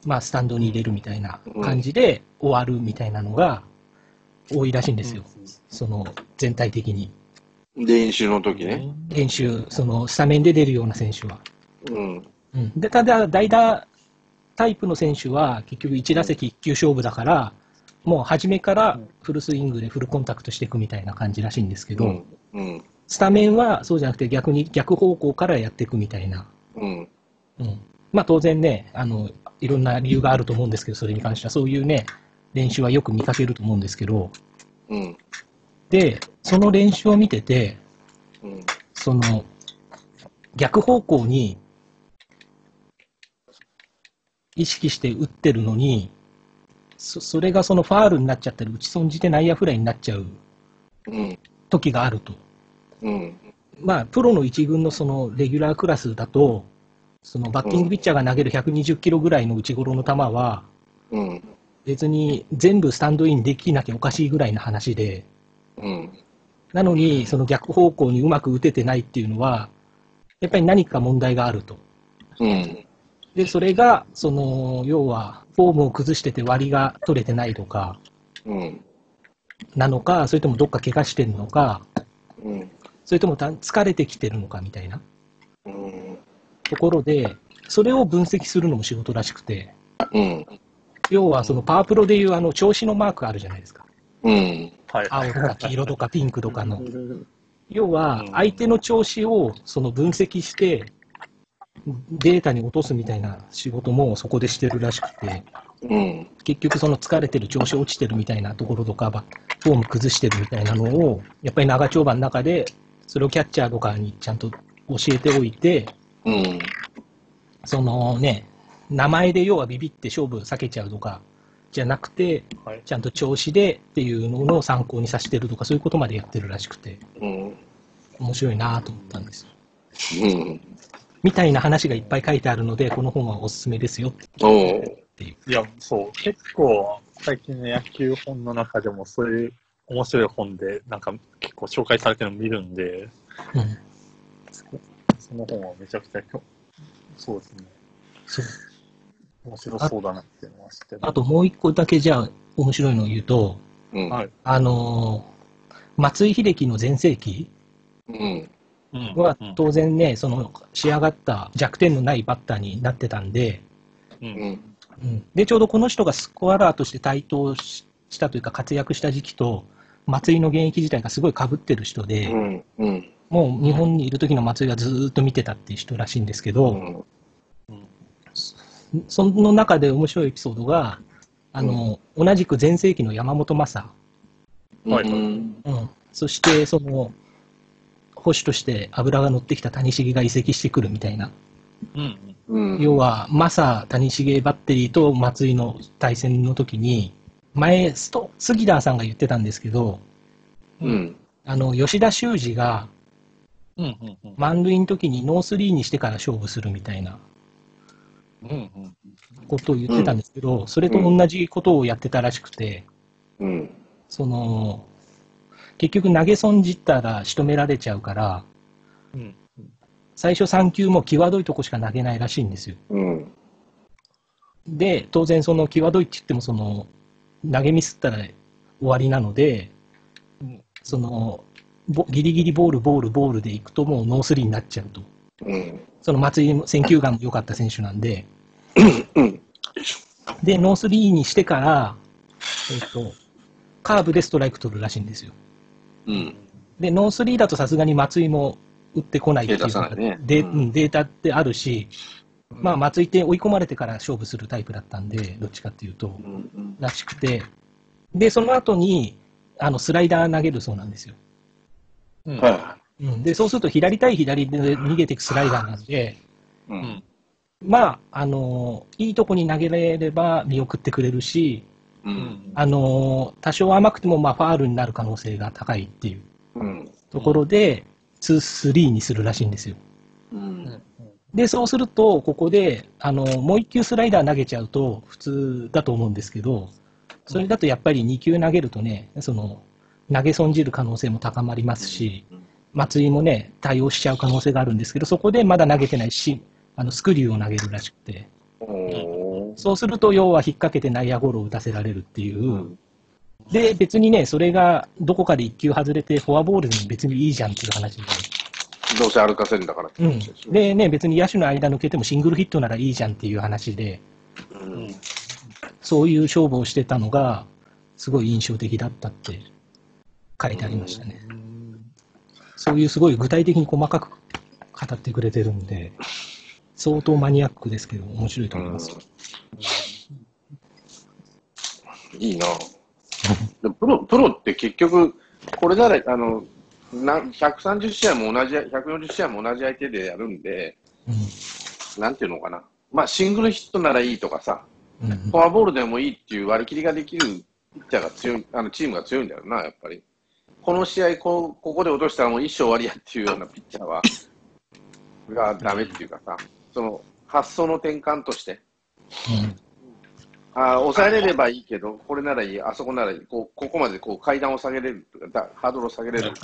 まあ、スタンドに入れるみたいな感じで終わるみたいなのが多いらしいんですよ。その、全体的に。練習の時ね。練習、その、スタメンで出るような選手は。うんうん。で、ただ、代打タイプの選手は、結局1打席1球勝負だから、もう初めからフルスイングでフルコンタクトしていくみたいな感じらしいんですけど、うん。うん。スタメンはそうじゃなくて逆に逆方向からやっていくみたいな。うん。うん。まあ当然ね、あの、いろんな理由があると思うんですけど、それに関しては。そういうね、練習はよく見かけると思うんですけど、うん。で、その練習を見てて、うん。その、逆方向に意識して打ってるのに、そそれがそのファールになっちゃったり、打ち損じて内野フライになっちゃううん時があると。うん。まあ、プロの一軍のそのレギュラークラスだと、そのバッティングピッチャーが投げる120キロぐらいの内頃の球は、うん。別に全部スタンドインできなきゃおかしいぐらいの話で、うん。なのに、その逆方向にうまく打ててないっていうのは、やっぱり何か問題があると。うん。で、それが、その、要は、フォームを崩してて割りが取れてないとか、うんなのか、それともどっか怪我してるのか、うんそれともた疲れてきてるのかみたいなうんところで、それを分析するのも仕事らしくて、うん要はそのパワープロでいうあの調子のマークあるじゃないですか。うんはい。青とか黄色とかピンクとかの。要はうん相手の調子をその分析してデータに落とすみたいな仕事もそこでしてるらしくて、うん。結局その疲れてる、調子落ちてるみたいなところとか、ばフォーム崩してるみたいなのを、やっぱり長丁場の中で、それをキャッチャーとかにちゃんと教えておいて、うん。そのね、名前で要はビビって勝負避けちゃうとか、じゃなくて、はいちゃんと調子でっていうのを参考にさせてるとか、そういうことまでやってるらしくて、うん。面白いなと思ったんですよ。うん。みたいな話がいっぱい書いてあるので、この本はおすすめですよっておいう。いや、そう、結構、最近の野球本の中でもそういう面白い本で、なんか結構紹介されてるの見るんで、うん。その本はめちゃくちゃそうですね、そう。面白そうだなっていうのは知ってる。あともう一個だけじゃあ面白いのを言うと、うん。はい。あのー松井秀喜の全盛期うん。うんはうん当然ね、その仕上がった弱点のないバッターになってたんで、う。うんん。うんで、ちょうどこの人がスコアラーとして台頭ししたというか活躍した時期と、松井の現役自体がすごい被ってる人で、うん。うん。もう日本にいる時の松井はずーっと見てたっていう人らしいんですけど、うん。その中で面白いエピソードが、あの、同じく全盛期の山本昌、はいうん。うん、そしてその、捕手として油が乗ってきた谷繁が移籍してくるみたいな、うん。うん。要は、昌、谷繁バッテリーと松井の対戦の時に、前、スト杉田さんが言ってたんですけど、うん。あの、吉田修二がうん。うん。うん。満塁の時にノースリーにしてから勝負するみたいなうん。うん。ことを言ってたんですけど、それと同じことをやってたらしくて、うん。その、結局投げ損じたら仕留められちゃうから、うん。最初3球も際どいとこしか投げないらしいんですよ。うん。で、当然その際どいって言ってもその、投げミスったら終わりなので、うんその、ボギリギリボール、ボール、ボールでいくともうノースリーになっちゃうと。うん。その松井も選球眼も良かった選手なんで、うん。で、ノースリーにしてから、えっ、と、カーブでストライク取るらしいんですよ。うん。で、ノースリーだとさすがに松井も打ってこないっていう手出さないねでうんうんデータってあるし、まあ松井って追い込まれてから勝負するタイプだったんで、どっちかっていうと、うん。らしくて、で、その後に、あの、スライダー投げるそうなんですよ。うん。はうん、で、そうすると左対左で逃げていくスライダーなんで、い。う。うんん。まあ、あのいいとこに投げられれば見送ってくれるし、う。うんん。あの多少甘くてもまあファールになる可能性が高いっていううん。ところで、2、3にするらしいんですよ。うん。で、そうすると、ここで、あの、もう1球スライダー投げちゃうと普通だと思うんですけど、それだとやっぱり2球投げるとね、その、投げ損じる可能性も高まりますし、松井もね、対応しちゃう可能性があるんですけど、そこでまだ投げてないし、あの、スクリューを投げるらしくて、そうすると、要は引っ掛けて内野ゴロを打たせられるっていう、うんで、別にね、それがどこかで1球外れてフォアボールに別にいいじゃんっていう話で、どうせ歩かせるんだからってうん話です。よ。でね、別に野手の間抜けてもシングルヒットならいいじゃんっていう話で、うん。そういう勝負をしてたのが、すごい印象的だったって書いてありましたね。そういうすごい具体的に細かく語ってくれてるんで、相当マニアックですけど、面白いと思います。いいなでもプロ、プロって結局、これなら、あの、な130試合も同じ、140試合も同じ相手でやるんで、なんていうのかな。まあ、シングルヒットならいいとかさ、うんうんフォアボールでもいいっていう割り切りができるピッチャーが強い、あのチームが強いんだよな、やっぱり。この試合こう、ここで落としたらもう一生終わりやっていうようなピッチャーは、がダメっていうかさ、その発想の転換として、あー抑えれればいいけど、これならいい、あそこならいい、こうここまでこう階段を下げれるとかだ、ハードルを下げれる。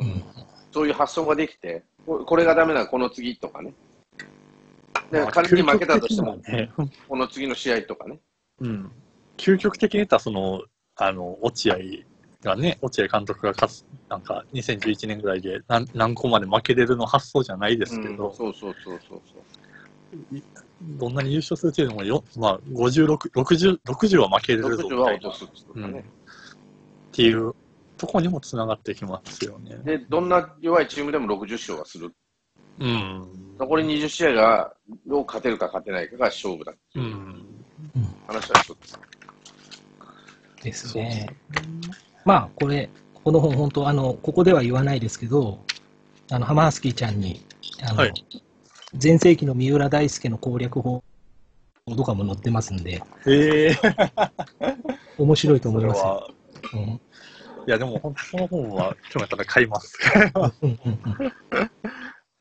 うん。そういう発想ができて、ここれがダメならこの次とかね。でまあ仮に負けたとしても、ね。この次の試合とかね。うん。究極的に言ったら、その、あの、落合がね、落合監督が勝つ、なんか、2011年ぐらいで何何個まで負けれるの発想じゃないですけど、うんそうそうそうそうそう。どんなに優勝するチームもよ、まあ、56、60、60は負けれるぞみ60はたいな、落とすってことうん、っね。ていうところにもつながってきますよね。で、どんな弱いチームでも60勝はする。うん。残り20試合が、を勝てるか勝てないかが勝負だ。うん。話は一つ。ですね。まあ、これ、この本、本当、あの、ここでは言わないですけど、あの、ハマースキーちゃんに、あの、はい前世紀の三浦大輔の攻略法とかも載ってますんで、ええ 面白いと思いますよ。は、うんいや、でも本当その本は、興味あったら買います。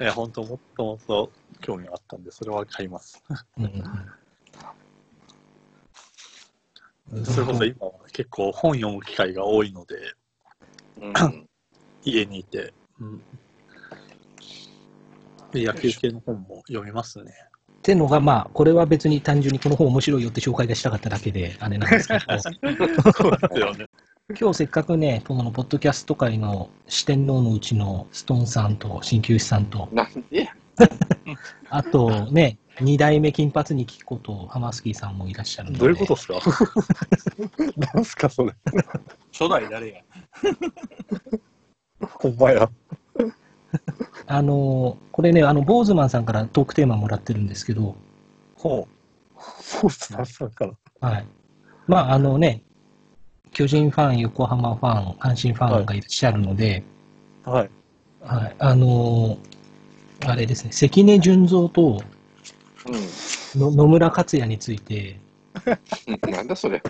いや、本当もっともっと興味があったんで、それは買います。うんそれこそ今は結構本読む機会が多いので、うん。家にいて。うん、で野球系の本も読みますね。ってのが、まあ、これは別に単純にこの本面白いよって紹介がしたかっただけで、あれなんですけど、ね。今日せっかくね、このポッドキャスト界の四天王のうちのストーンさんと鍼灸師さんと、なんでや あとね、二代目金髪に聞くこと、ハマスキーさんもいらっしゃるので、どういうことですか？なんすか、それ？初代誰やほんまや。あの、これね、あの、ボーズマンさんからトークテーマもらってるんですけど、ほう。そうっすな、さんから。はい。まあ、あのね、巨人ファン、横浜ファン、阪神ファンがいらっしゃるので、はい。はい。あのあれですね、関根純三とうの野村克也についてん。なんだそれ。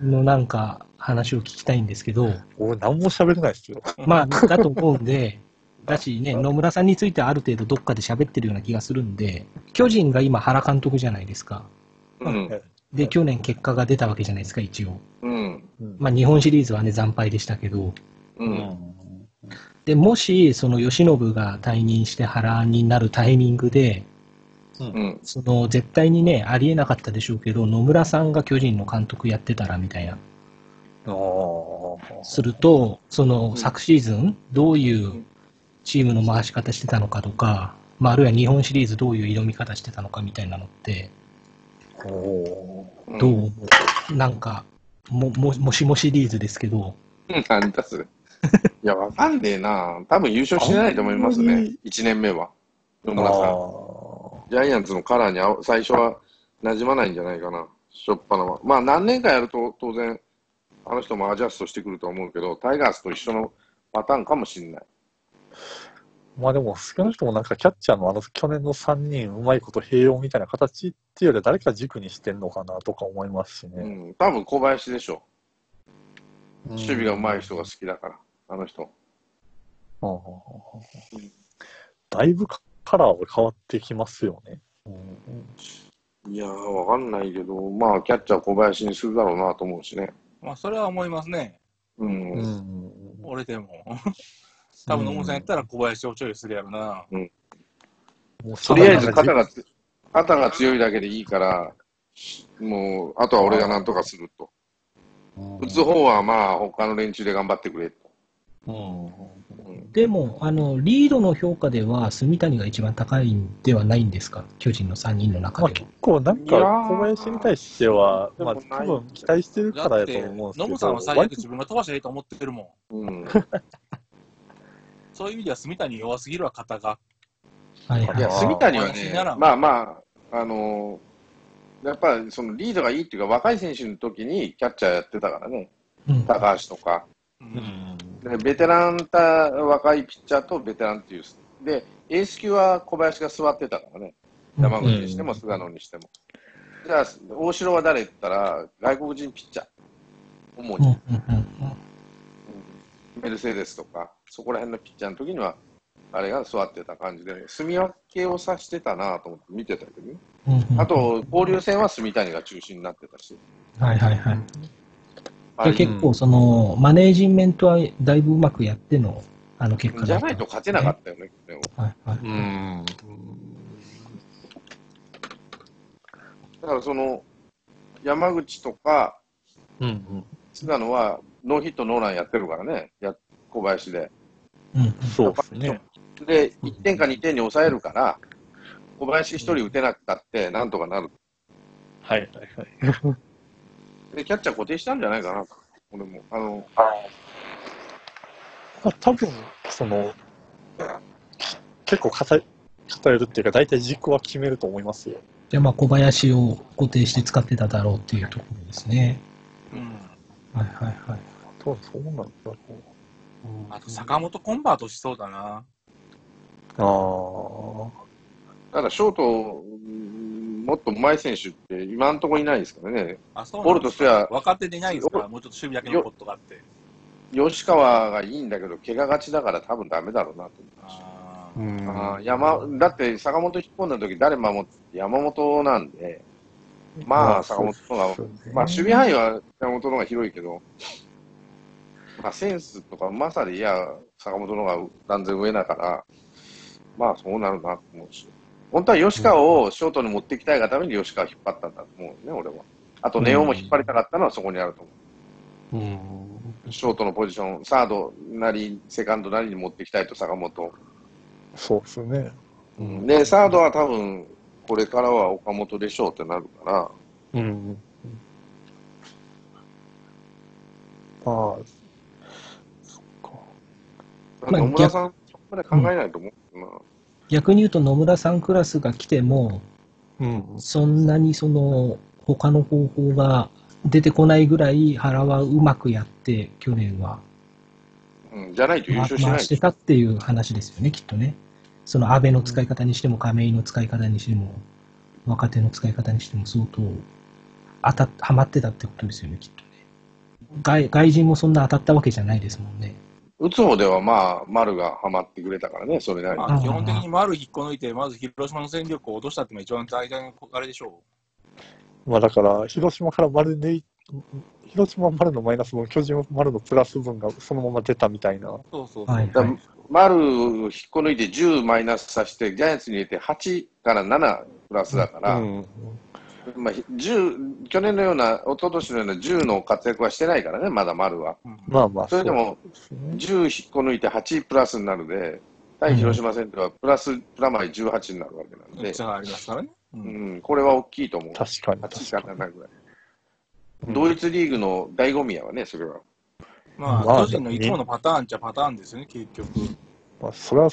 のなんか話を聞きたいんですけど、俺、何も喋れないですよ。まあ、だと思うんで、だしね、野村さんについてはある程度どっかで喋ってるような気がするんで、巨人が今原監督じゃないですか。うん。で、去年結果が出たわけじゃないですか、一応。うん。まあ、日本シリーズはね、惨敗でしたけど、う。うんん。で、もし、その吉信が退任して原になるタイミングで、うん。その、絶対にね、ありえなかったでしょうけど、野村さんが巨人の監督やってたら、みたいな。ああ。すると、その、うん昨シーズン、どういうチームの回し方してたのかとか、まあ、あるいは日本シリーズどういう挑み方してたのかみたいなのって、どう思う、なんか、も、も、もしもシリーズですけど、なんだそれ。いや、わかんねえな。多分優勝しないと思いますねあんまり。1年目は。野あ村さん。ージャイアンツのカラーに合う最初は馴染まないんじゃないかな。しょっぱなは。まあ何年かやると当然、あの人もアジャストしてくると思うけど、タイガースと一緒のパターンかもしれない。まあでも、少なくともなんかキャッチャーのあの去年の3人うまいこと併用みたいな形っていうよりは誰か軸にしてんのかなとか思いますしうね。ん。多分小林でしょ。うん守備がうまい人が好きだから、あの人。うんうんうんうんだいぶカラーは変わってきますよね。うんいやー、わかんないけど、まあ、キャッチャー小林にするだろうなと思うしね。まあ、それは思いますね。うん。うんうん俺でも。多分野村さんやったら小林をチョイスするやろな。もうとりあえず肩がつ、肩が強いだけでいいから、もう、あとは俺がなんとかすると。打つ方はまあ、他の連中で頑張ってくれと。うんうんでも、あの、リードの評価では、住谷が一番高いんではないんですか？巨人の3人の中まあ、で結構なんか小林に対しては、まあ多分期待してるからやと思うんですけど、ノムさんは最悪自分が飛ばしたらいいと思ってるもん。うん。そういう意味では住谷弱すぎるわ、肩が。は。はいはいい。や、住谷はね私なら、まあまあ、あのーやっぱりそのリードがいいっていうか、若い選手の時にキャッチャーやってたからね、うん高橋とか。う。うんベテランた若いピッチャーとベテランっていう。で、エース級は小林が座ってたからね、山口にしても菅野にしても。じゃあ、大城は誰って言ったら、外国人ピッチャー、主に。うんうんうんうんメルセデスとか、そこら辺のピッチャーの時には、あれが座ってた感じで、住み分けをさしてたなと思って見てたけどね。うんうんあと、交流戦は住谷が中心になってたし。はいはいはい。あれで結構その、マネージメントはだいぶうまくやっての、あの結果だったじゃないと勝てなかったよね、ははいはい。うんだからその、山口とかうん菅野はノーヒットノーランやってるからね、や小林で。うんうんそうですね。で、1点か2点に抑えるから、小林1人打てなくたって、なんとかなる。はいはいはい。で、キャッチャー固定したんじゃないかな、俺も。あの、まあ、多分その、結構偏偏るっていうか、大体軸は決めると思いますよ。じゃあまあ小林を固定して使ってただろうっていうところですね。うん。はいはいはい。そうそうなんだろあと、坂本コンバートしそうだな。う。ああ。ただ、ショート、うんもっと上手い選手って今のところいないですからね。あ、そうボルとしては若手でいないですか？ら、もうちょっと守備だけのことがあって。吉川がいいんだけど、怪我がちだから多分ダメだろうなと思いました。あ山だって坂本引っ込んだ時誰守って山本なんで、まあ坂本の方が、まあ守備範囲は山本の方が広いけど、まあセンスとかうまさでいや、坂本の方が断然上だから、まあそうなるなと思うし、本当は吉川をショートに持っていきたいがために吉川引っ張ったんだと思うね、俺は。あと、ネオも引っ張りたかったのはそこにあると思う。うん。ショートのポジション、サードなり、セカンドなりに持っていきたいと、坂本。そうですね。うん。で、サードは多分、これからは岡本でしょうってなるから、うん。ああ、そっか。まあ野村さん、そこまで考えないと思うな。逆に言うと野村さんクラスが来ても、うん。そんなにその他の方法が出てこないぐらい原はうまくやって、去年はうん、じゃないと優回勝しない回してたっていう話ですよね、きっとね。その安倍の使い方にしても、亀井の使い方にしても、若手の使い方にしても相当当たっ、はまってたってことですよね、きっとね。外外人もそんな当たったわけじゃないですもんね。打つ方ではまあ、丸がハマってくれたからね、それなりに。まあ、基本的に丸引っこ抜いて、まず広島の戦力を落としたっていうのが一番大体のあれでしょまあだから、広島から丸でい、広島丸のマイナス分、巨人丸のプラス分がそのまま出たみたいな。う。そうそうそう。はい、だはい。丸引っこ抜いて10マイナスさせて、ジャイアンツに入れて8から7プラスだから、うん。まあ、10去年のような、一昨年のような10の活躍はしてないからね、まだ丸は。うんまあまあ、それでも、そうですね。10引っこ抜いて8プラスになるで、対広島戦ではプラスプラマイ18になるわけなんで、差がありますからね。ううんん、これは大きいと思う。確かに、8確かか7ぐらい。に。同一リーグの醍醐味やわね、それは。まあ、まあ巨人のいつものパターンっちゃパターンですよね、結局。まあ、それは、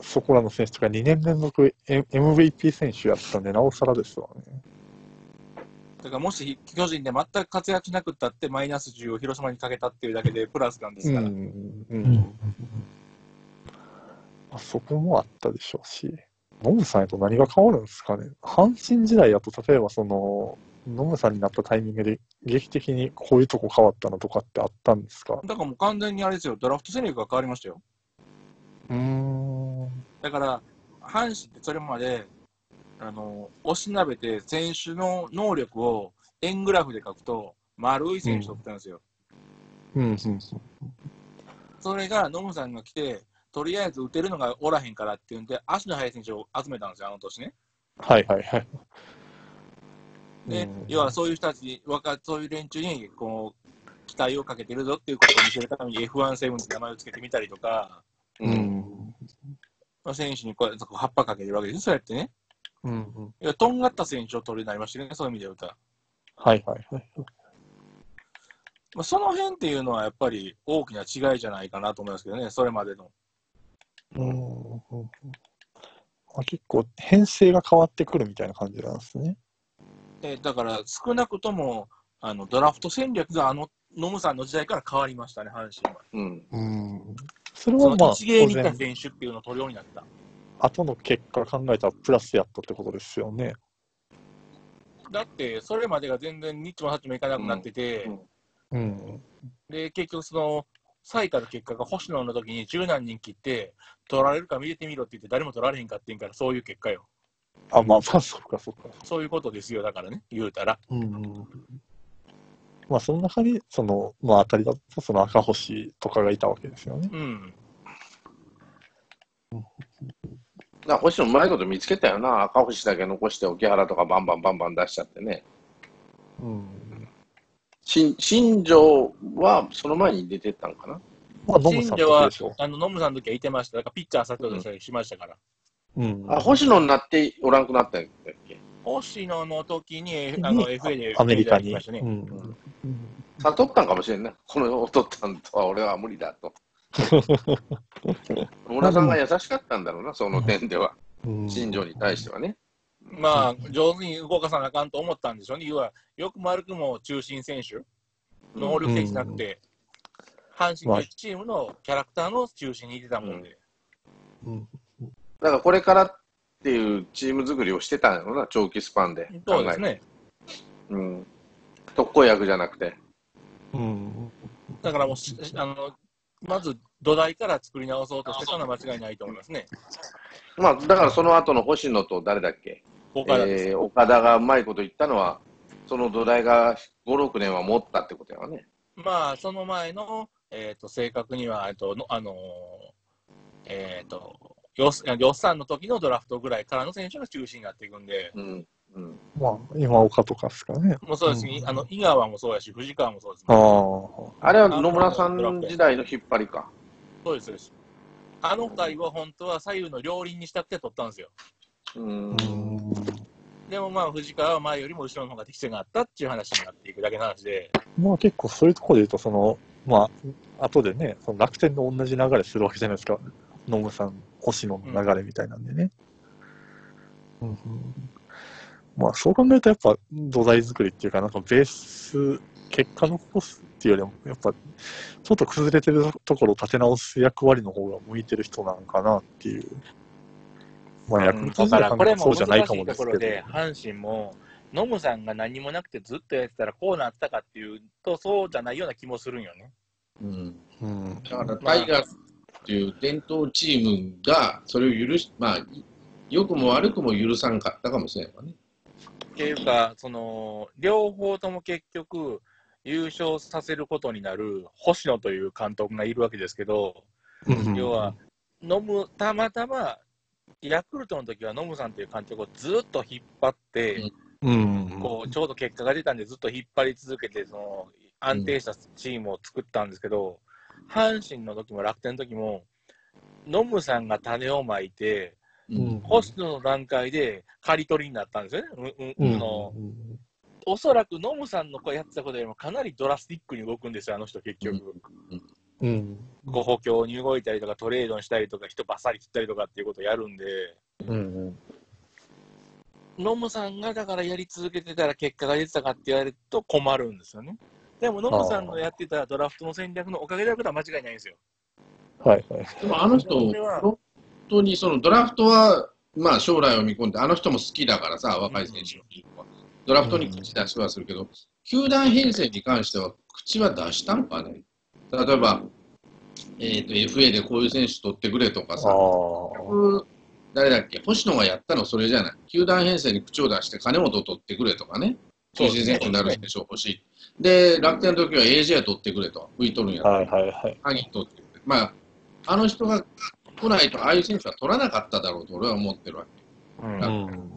そこらの選手とか2年連続 M- MVP 選手やったんで、なおさらですわね。だからもし巨人で全く活躍しなくったって、マイナス10を広島にかけたっていうだけでプラスなんですから。うん。ううんん。まあ、そこもあったでしょうし、ノムさんやと何が変わるんですかね。阪神時代やと、例えばその、ノムさんになったタイミングで劇的にこういうとこ変わったのとかってあったんですか？だからもう完全にあれですよ、ドラフト戦略が変わりましたよ。うーん。だから、阪神ってそれまで、あの、押しなべて選手の能力を円グラフで書くと、丸い選手取ってたんですよ。うん、うん。それが、ノムさんが来て、とりあえず打てるのがおらへんからっていうんで、足の速い選手を集めたんですよ、あの年ね。はいはいはい。で、うん要はそういう人たち、若そういう連中に、こう、期待をかけてるぞっていうことを見せるために F17 って名前をつけてみたりとか、う。うん選手にこうやって葉っぱかけてるわけですよ、そうやってね。うん、うん。いや、とんがった選手を取るようになりましたね、そういう意味で言うと。はいはいはい。まあ、その辺っていうのはやっぱり大きな違いじゃないかなと思いますけどね、それまでの。うんうんうんまあ、結構編成が変わってくるみたいな感じなんですね。えだから少なくともあのドラフト戦略があのノムさんの時代から変わりましたね、阪神は。うん。うん。それそはまあ、の一芸にい当然、た選手っていうのを取るようになった。後の結果考えたらプラスやったってことですよね。だって、それまでが全然ニッチもサッチもいかなくなってて、うんうん。で、結局その、最下の結果が星野の時に十何人切って、取られるか見れてみろって言って誰も取られへんかってんから、そういう結果よ。あ、まあまあ、そっかそっか。そういうことですよ、だからね、言うたら。うん。まあ、その中に、その、まあ、当たりだと、その赤星とかがいたわけですよね。うん。な星野うまいこと見つけたよな。赤星だけ残して、沖原とかバンバンバンバン出しちゃってね。うん。新新庄はその前に出てったんかな。まあ、ノムさんとかでしょ。あの、ノムさんの時はいてました。だからピッチャー先ほどしましたから。うん。あ、星野になっておらんくなったんだっけ？星野の時に、あの、FA で、アメに。来ましたね。うん。悟ったんかもしれんね。この取ったんとは俺は無理だと。野村さんが優しかったんだろうな、その点では。うん新庄に対してはね。まあ、上手に動かさなあかんと思ったんでしょうね。要は、よく丸くも中心選手、能力的じゃなくて、阪神チームのキャラクターの中心にいてたもんで。うんだからこれからっていうチーム作りをしてたんやろな、長期スパンで。そうですね。うん。特効薬じゃなくて。うん。だからもうし、あの、まず土台から作り直そうとしてたのは間違いないと思いますね。まあ、だからその後の星野と誰だっけ、岡田。えー岡田がうまいこと言ったのは、その土台が5、6年は持ったってことやわね。まあ、その前の、えっ、と、正確には、えっと、のあのーえっ、と、予予算の時のドラフトぐらいからの選手が中心になっていくんで、うん。うん。まあ、今岡とかですかね。もうそうですし、うんあの、井川もそうやし、藤川もそうです、ああ。あれは野村さん時代の引っ張りか。そうです、そうです。あの二人は本当は左右の両輪にしたくて取ったんですよ。うん。うん。でもまあ、藤川は前よりも後ろの方が適性があったっていう話になっていくだけの話で、まあ結構そういうところで言うと、その、まあ、後でね、その楽天の同じ流れするわけじゃないですか。野村さん、星野の流れみたいなんでね。うんうんまあそう考えるとやっぱ土台作りっていうか、なんかベース、結果残すっていうよりも、やっぱちょっと崩れてるところを立て直す役割の方が向いてる人なのかなっていう。まあヤクルトだからこれもそうじゃないかもですけど。ところで、阪神も、ノムさんが何もなくてずっとやってたらこうなったかっていうと、そうじゃないような気もするんよね。うん。うん。だからタイガースっていう伝統チームがそれを許し、まあ、良くも悪くも許さんかったかもしれないわね。っていうか、その、両方とも結局、優勝させることになる星野という監督がいるわけですけど、要は、ノム、たまたま、ヤクルトの時はノムさんという監督をずっと引っ張って、うん。こうちょうど結果が出たんで、ずっと引っ張り続けて、その安定したチームを作ったんですけど、阪神の時も楽天の時も、ノムさんが種をまいて、うん星野の段階で刈り取りになったんですよね。うううんあのおそらくノムさんのこうやってたことよりもかなりドラスティックに動くんですよ、あの人結局。うん。こう補強に動いたりとか、トレードにしたりとか、人ばっさり切ったりとかっていうことをやるんで、うん。ノムさんがだからやり続けてたら結果が出てたかって言われると困るんですよね。でも、ノムさんがやってたドラフトの戦略のおかげだことは間違いないんですよ。はいはい。でもあの人、当にそのドラフトは、まあ将来を見込んで、あの人も好きだからさ、若い選手のドラフトに口出しはするけど、球団編成に関しては口は出したのかね例えば、えー、と FA でこういう選手取ってくれとかあさ、あ。誰だっけ、星野がやったのそれじゃない。球団編成に口を出して金本を取ってくれとかね。中心選手になる選手を欲しい。で、楽天の時は AJ 取ってくれと。浮いとるんやはいはいはい。鍵取ってくれ。まあ、あの人が来ないと、ああいう選手は取らなかっただろうと俺は思ってるわけ。うんうん。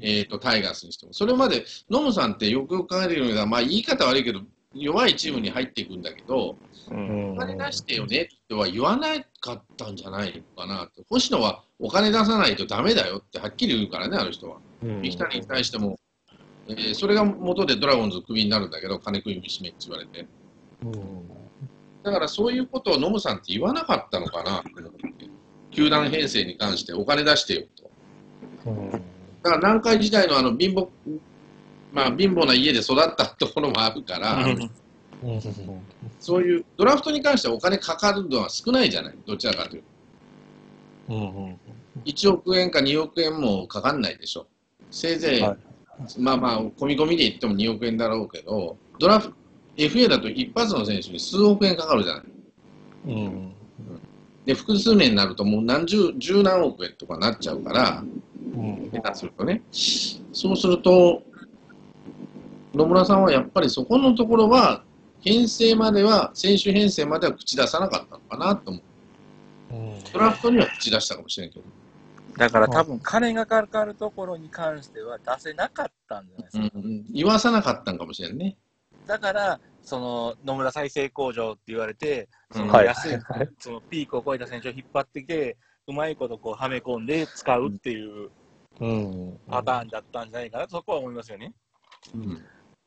えっ、と、タイガースにしても。それまで、ノムさんってよくよく考えてるのが、まあ言い方悪いけど、弱いチームに入っていくんだけど、うんお金出してよねっては言わなかったんじゃないのかなと。星野はお金出さないとダメだよってはっきり言うからね、あの人は。うん三木谷に対しても、えーそれが元でドラゴンズクビになるんだけど、金食い飯めって言われて。だからそういうことをノムさんって言わなかったのかな球団編成に関してお金出してよと。うんだから南海時代のあの貧乏、まあ貧乏な家で育ったところもあるから、そういうドラフトに関してはお金かかるのは少ないじゃない、どちらかというと。うん1億円か2億円もかかんないでしょ。せいぜいまあまあ、込み込みで言っても2億円だろうけど、ドラフト、FA だと一発の選手に数億円かかるじゃない。うんで、複数年になるともう何十、十何億円とかなっちゃうから、うん下手するとね。そうすると、野村さんはやっぱりそこのところは、編成までは、選手編成までは口出さなかったのかなと思う。ドラフトには口出したかもしれんけど。だから多分金がかかるところに関しては出せなかったんじゃないですか。うん、言わさなかったんかもしれんね。だから、その野村再生工場って言われて、そのはい安い、はいそのピークを超えた選手を引っ張ってきて、うまいことこうはめ込んで使うっていううんパターンだったんじゃないかなと、そこは思いますよね。うん。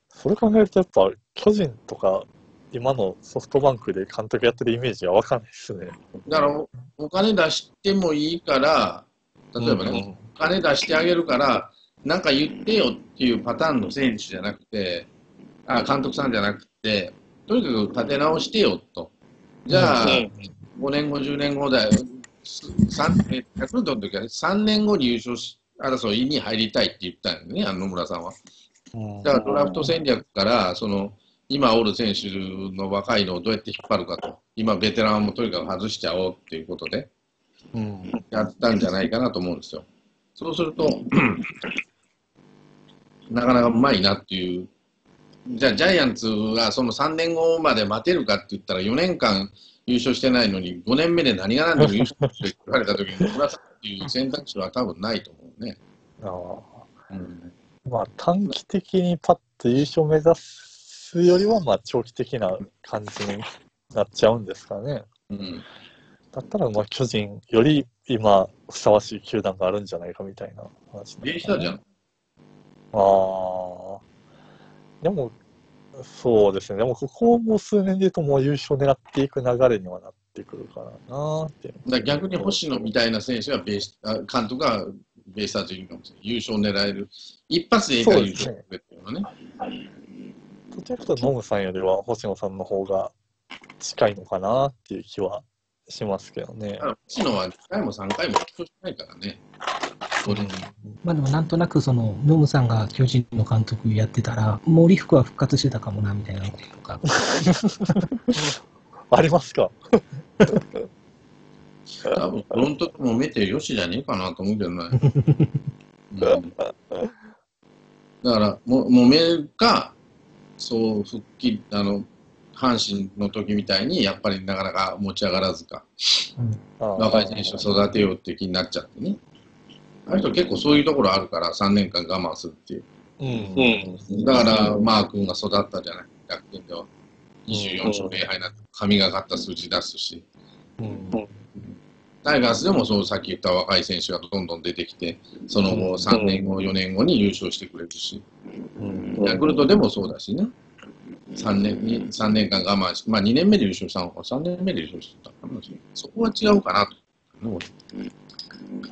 それ考えるとやっぱ巨人とか今のソフトバンクで監督やってるイメージはわかんないですね。だからお、お金出してもいいから、例えばね、金出してあげるから、なんか言ってよっていうパターンの選手じゃなくて、あ監督さんじゃなくて、とにかく立て直してよと。じゃあ、5年後、10年後だよ。3えヤクルトの時は3年後に優勝し争いに入りたいって言ったんよね、あの野村さんは。うんだからドラフト戦略から、その今おる選手の若いのをどうやって引っ張るかと、今、ベテランもとにかく外しちゃおうっていうことで、うん。やったんじゃないかなと思うんですよ。そうすると、なかなかうまいなっていう、じゃあ、ジャイアンツがその3年後まで待てるかって言ったら、4年間優勝してないのに、5年目で何が何でも優勝って言われたときに、野村さんっていう選択肢は多分ないと思うね。ああ。うんまあ、短期的にパッと優勝目指すよりは、まあ、長期的な感じになっちゃうんですかね。うんだったら、まあ、巨人より今、ふさわしい球団があるんじゃないかみたいな話なんベイスターじゃん。ああ。でも、そうですね。でも、ここもう数年で言うと、もう優勝狙っていく流れにはなってくるからなーっていう。だ逆に星野みたいな選手がベイスあ監督がベイスターズ言うかもしれない。優勝狙える。一発でいいから優勝していうのね。どちらかというと、ノムさんよりは星野さんの方が近いのかなっていう気はしますけどね星野は2回も3回も優勝してないからね。これまあでもなんとなくその、ノムさんが巨人の監督やってたら、森福は復活してたかもな、みたいなこととか。ありますか？多分フロントと揉めてよしじゃねえかなと思うけどね。うん、だから、も揉めるか、そう復帰、あの、阪神の時みたいに、やっぱりなかなか持ち上がらずか、若い選手を育てようって気になっちゃってね。あの人結構そういうところあるから、3年間我慢するっていう。うん。だから、マー君が育ったじゃない、楽天では。24勝0敗な神がかった数字出すし。うん。タイガースでもそうさっき言った若い選手がどんどん出てきて、その後3年後、4年後に優勝してくれるし、うん。ヤクルトでもそうだしね、3年に3年間我慢して、まあ2年目で優勝したのか、3年目で優勝してたのかな、そこは違うかなと。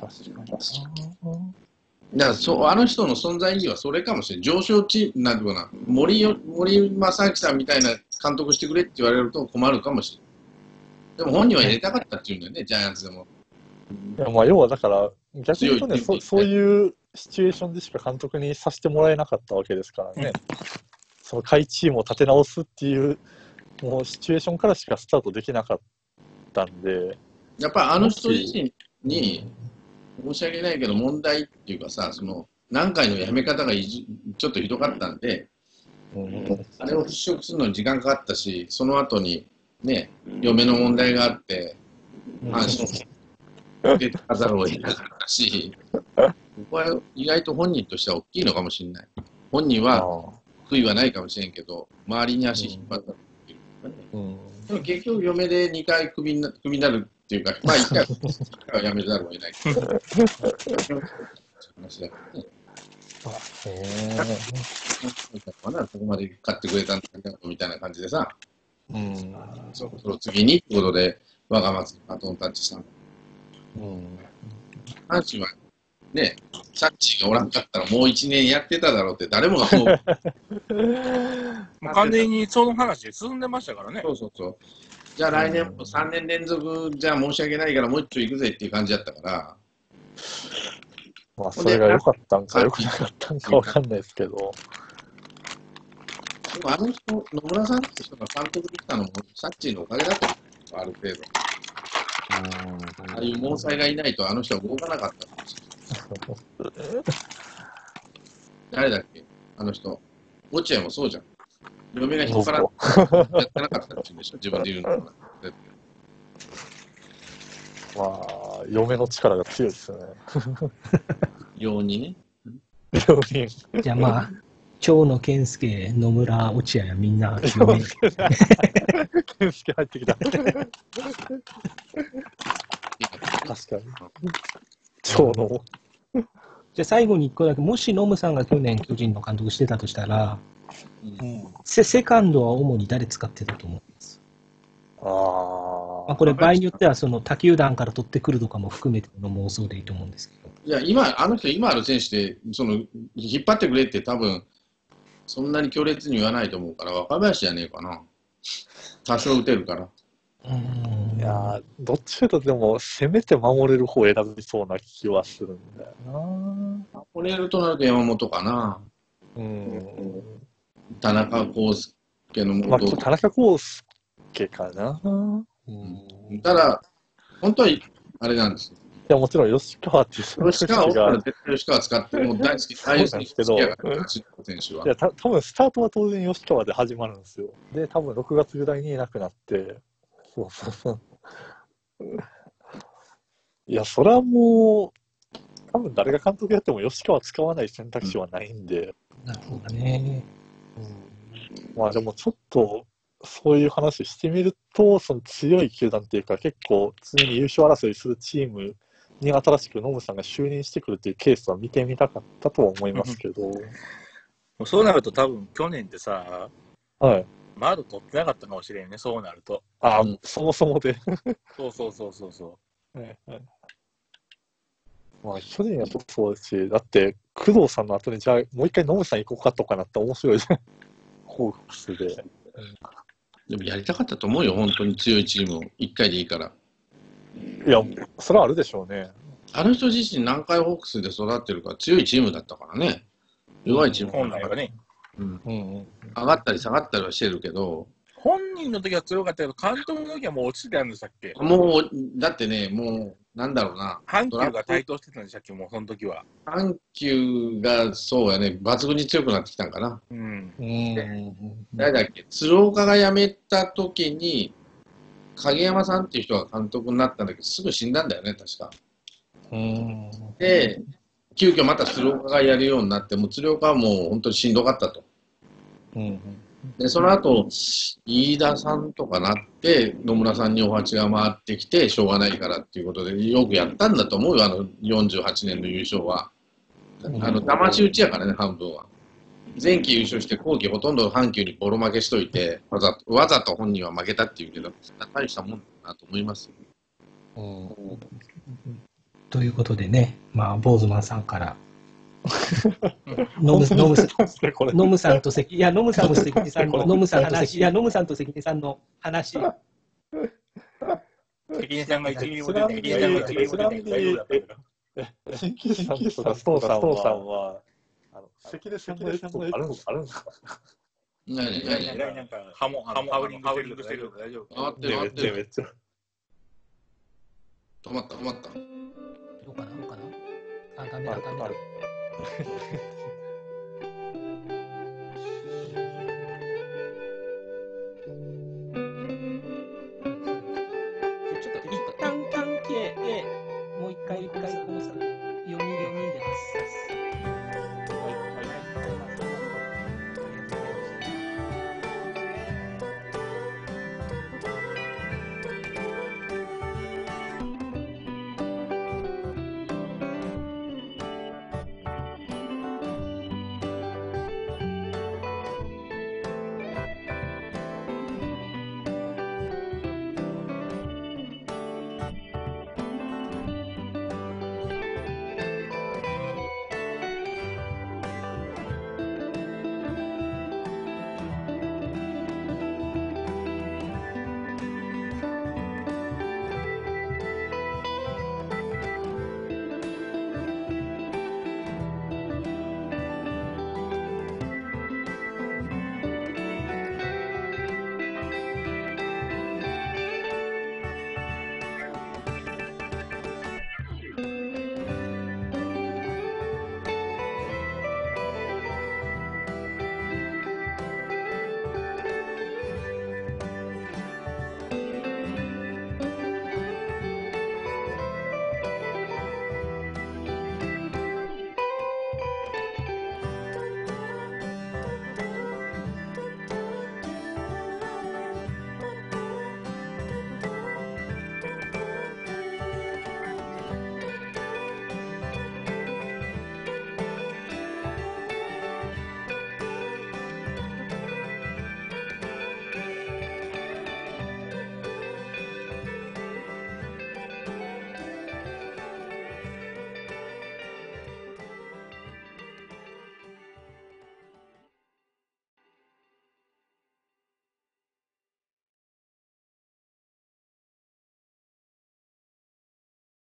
確かに。だからそうあの人の存在意義はそれかもしれない。上昇チーム、なんていうかな、森よ森正明さんみたいな監督してくれって言われると困るかもしれない。でも本人は入れたかったっていうんだよね、ジャイアンツでも。いやまあ、要はだから、逆に言うとねそ、そういうシチュエーションでしか監督にさせてもらえなかったわけですからね。その下位チームを立て直すっていう、もうシチュエーションからしかスタートできなかったんで、やっぱりあの人自身に、申し訳ないけど問題っていうかさ、その何回の辞め方がいじちょっとひどかったんで、うん、あれを払拭するのに時間かかったし、その後にね、嫁の問題があって、阪神出てかざるを得なかったし、ここは意外と本人としては大きいのかもしれない。本人はあ悔いはないかもしれんけど、周りに足引っ張ったっていうかね。ーうんでも結局、嫁で2回クビになクビになるっていうか、まあ1回は辞めざるを得ないけど。話だからね。あへまだそこまで買ってくれたんだみたいな感じでさ、ーうんそろそろ次にってことで、我が松にバトンタッチしたの。うん阪神はね、サッチーがおらんかったらもう1年やってただろうって誰もが思う。もう完全にその話で進んでましたからね。そうそうそう。じゃあ来年も3年連続じゃあ申し訳ないからもう一丁行くぜっていう感じだったから、まあ、それが良かったんか良くなかったんかわかんないですけど、でもあの人、野村さんって人が監督できたのもサッチーのおかげだと思うある程度。ああいう毛細がいないとあの人は動かなかった。誰だっけ？あの人。落合もそうじゃん。嫁が引っ張らやってなかったって言うんでしょ？自分で言うのかな。まあ、嫁の力が強いですよね。用にね。両人。じゃあまあ、長野健介、野村、落合はみんな嫁、健介入ってきた。確かに。超の。じゃあ最後に一個だけ、もしノムさんが去年巨人の監督してたとしたら、うん。セセカンドは主に誰使ってたと思うああ。あ、これ場合によってはその他球団から取ってくるとかも含めての妄想でいいと思うんですけど。いや、今、あの人、今ある選手で、その、引っ張ってくれって多分、そんなに強烈に言わないと思うから、若林じゃねえかな。多少打てるから。うんいやーどっちかとでも、せめて守れる方を選びそうな気はするんだよな。守れるとなると山本かな。うん。田中康介のまあ、元田中康介かな。うん。いただ、本当は、あれなんですよ。や、もちろん吉川っていう選吉川、手が、絶対吉川使って、もう大好き、そうなんですけど選手はいや、た多分スタートは当然吉川で始まるんですよ。で、多分6月ぐらいにいなくなって、そうそうそう。いや、それはもう、多分誰が監督やっても吉川使わない選択肢はないんで、なるほどね。うん、まあでもちょっと、そういう話してみると、その強い球団っていうか、結構常に優勝争いするチームに新しくノムさんが就任してくるっていうケースは見てみたかったとは思いますけど、そうなると多分去年ってさ、はい。マード取ってなかったかもしれんね、そうなると。あ、うんそもそもで。そうそうそうそうそ はいはいまあ、去年はそうですし、だって、工藤さんの後に、じゃあ、もう一回ノムさん行こうかとかなったら面白いじゃん。ホークスで。でもやりたかったと思うよ、本当に強いチームを。1回でいいから。いや、それはあるでしょうね。あの人自身南海ホークスで育ってるから強いチームだったからね。弱いチーう。ム本来はね。うん。うんうん。上がったり下がったりはしてるけど、本人の時は強かったけど、監督の時はもう落ちてたんでしたっけ？もう、だってね、もう、なんだろうな。阪急が台頭してたんでしたっけもうその時は。阪急がそうやね、抜群に強くなってきたんかな。うん。うん。誰だっけ、鶴岡が辞めた時に、影山さんっていう人が監督になったんだけど、すぐ死んだんだよね、確か。うん。で、急遽また鶴岡がやるようになって、もう鶴岡はもう本当にしんどかったと。うん。で、その後、飯田さんとかなって、野村さんにお鉢が回ってきて、しょうがないからっていうことで、よくやったんだと思うよ、あの48年の優勝は。あの、魂打ちやからね、半分は。前期優勝して、後期ほとんど阪急にボロ負けしといて、わざと、わざと本人は負けたっていうけど、大したもんだなと思いますよ。うん。ということでね、まあ、ボーズマンさんから、ノムノム さん。ノムさんと関、いや、ノムさんと関根さんの、ノムさんと関、いや、ノムさんと関根さんの話、関根さんが一撃もちなみに、出て、関根さんが一撃ちなみにも出て、大丈夫だったから。新規さんとさんは、あの、関根さんのエピソードあるんですかあるんですか何何何何なんか、ハモ、ハモ、ハウリングしてるしてる大丈夫回ってってめっちゃ。止まった止まった。どうかなどうかなあ、ダメだ、ダメだ嘿 嘿